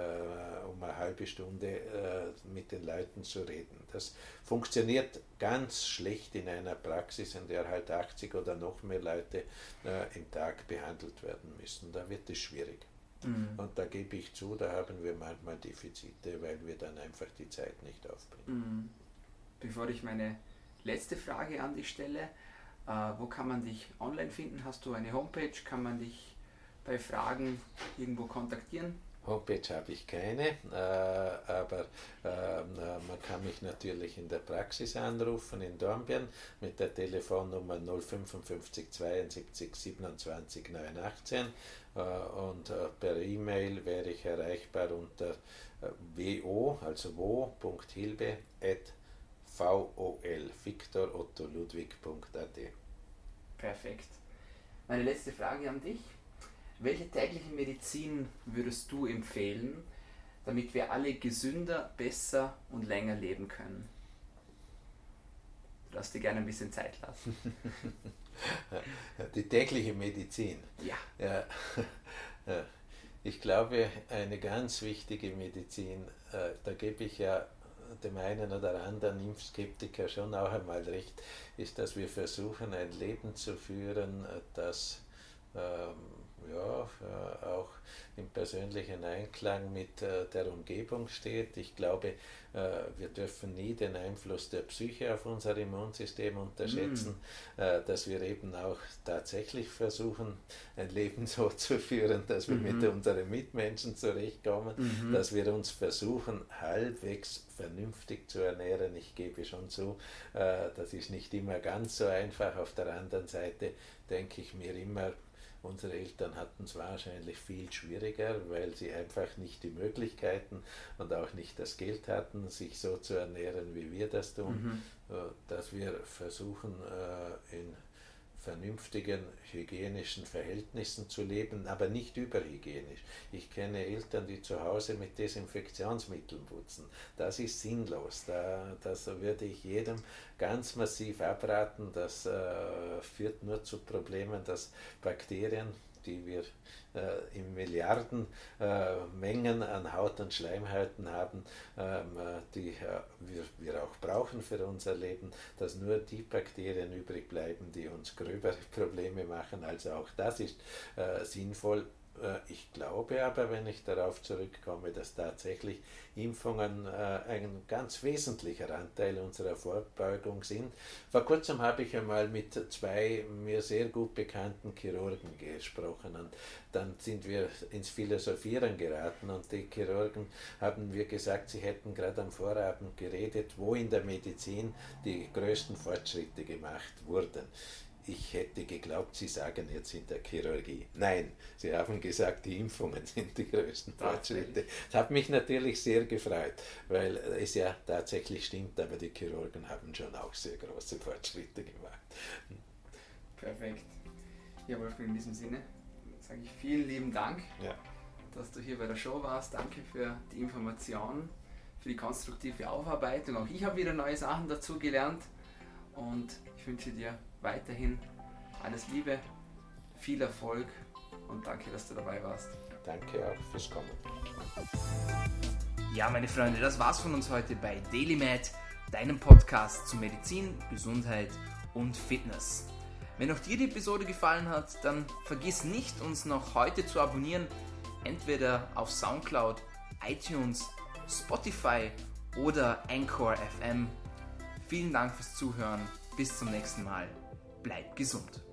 Speaker 2: um eine halbe Stunde äh, mit den Leuten zu reden. Das funktioniert ganz schlecht in einer Praxis, in der halt 80 oder noch mehr Leute äh, im Tag behandelt werden müssen. Da wird es schwierig. Mhm. Und da gebe ich zu, da haben wir manchmal Defizite, weil wir dann einfach die Zeit nicht aufbringen.
Speaker 1: Mhm. Bevor ich meine letzte Frage an dich stelle. Äh, wo kann man dich online finden? Hast du eine Homepage? Kann man dich bei Fragen irgendwo kontaktieren?
Speaker 2: Homepage habe ich keine, äh, aber äh, man kann mich natürlich in der Praxis anrufen in Dornbirn mit der Telefonnummer 055 72 27 918 äh, und äh, per E-Mail wäre ich erreichbar unter äh, wo, also wo.hilbe@ VOL, Victor Otto Ludwig.at.
Speaker 1: Perfekt. Meine letzte Frage an dich. Welche tägliche Medizin würdest du empfehlen, damit wir alle gesünder, besser und länger leben können? Du darfst dir gerne ein bisschen Zeit lassen.
Speaker 2: Die tägliche Medizin.
Speaker 1: Ja.
Speaker 2: ja. Ich glaube, eine ganz wichtige Medizin, äh, da gebe ich ja dem einen oder anderen Impfskeptiker schon auch einmal recht, ist, dass wir versuchen, ein Leben zu führen, das ähm, ja, auch im persönlichen Einklang mit äh, der Umgebung steht. Ich glaube, äh, wir dürfen nie den Einfluss der Psyche auf unser Immunsystem unterschätzen, mm. äh, dass wir eben auch tatsächlich versuchen, ein Leben so zu führen, dass wir mm -hmm. mit unseren Mitmenschen zurechtkommen, mm -hmm. dass wir uns versuchen, halbwegs vernünftig zu ernähren. Ich gebe schon zu, äh, das ist nicht immer ganz so einfach. Auf der anderen Seite denke ich mir immer, Unsere Eltern hatten es wahrscheinlich viel schwieriger, weil sie einfach nicht die Möglichkeiten und auch nicht das Geld hatten, sich so zu ernähren, wie wir das tun, mhm. Äh, dass wir versuchen, äh, in vernünftigen hygienischen Verhältnissen zu leben, aber nicht überhygienisch. Ich kenne Eltern, die zu Hause mit Desinfektionsmitteln putzen. Das ist sinnlos. Da, das würde ich jedem ganz massiv abraten. Das äh, führt nur zu Problemen, dass Bakterien die wir äh, in Milliardenmengen äh, an Haut und Schleimhäuten haben, ähm, äh, die äh, wir, wir auch brauchen für unser Leben, dass nur die Bakterien übrig bleiben, die uns gröbere Probleme machen. Also auch das ist äh, sinnvoll ich glaube aber, wenn ich darauf zurückkomme, dass tatsächlich Impfungen äh, ein ganz wesentlicher Anteil unserer Vorbeugung sind. Vor kurzem habe ich einmal mit zwei mir sehr gut bekannten Chirurgen gesprochen und dann sind wir ins Philosophieren geraten und die Chirurgen haben mir gesagt, sie hätten gerade am Vorabend geredet, wo in der Medizin die größten Fortschritte gemacht wurden ich hätte geglaubt, Sie sagen jetzt in der Chirurgie. Nein, Sie haben gesagt, die Impfungen sind die größten Fortschritte. Das hat mich natürlich sehr gefreut, weil es ja tatsächlich stimmt, aber die Chirurgen haben schon auch sehr große Fortschritte gemacht.
Speaker 1: Perfekt. Ja, Wolfgang, in diesem Sinne sage ich vielen lieben Dank, ja. dass du hier bei der Show warst. Danke für die Informationen, für die konstruktive Aufarbeitung. Auch ich habe wieder neue Sachen dazu gelernt und ich wünsche dir weiterhin alles Liebe, viel Erfolg und danke, dass du dabei warst.
Speaker 2: Danke auch fürs Kommen.
Speaker 1: Ja, meine Freunde, das war's von uns heute bei DailyMed, deinem Podcast zu Medizin, Gesundheit und Fitness. Wenn auch dir die Episode gefallen hat, dann vergiss nicht, uns noch heute zu abonnieren, entweder auf Soundcloud, iTunes, Spotify oder Anchor FM. Vielen Dank fürs Zuhören. Bis zum nächsten Mal bleib gesund.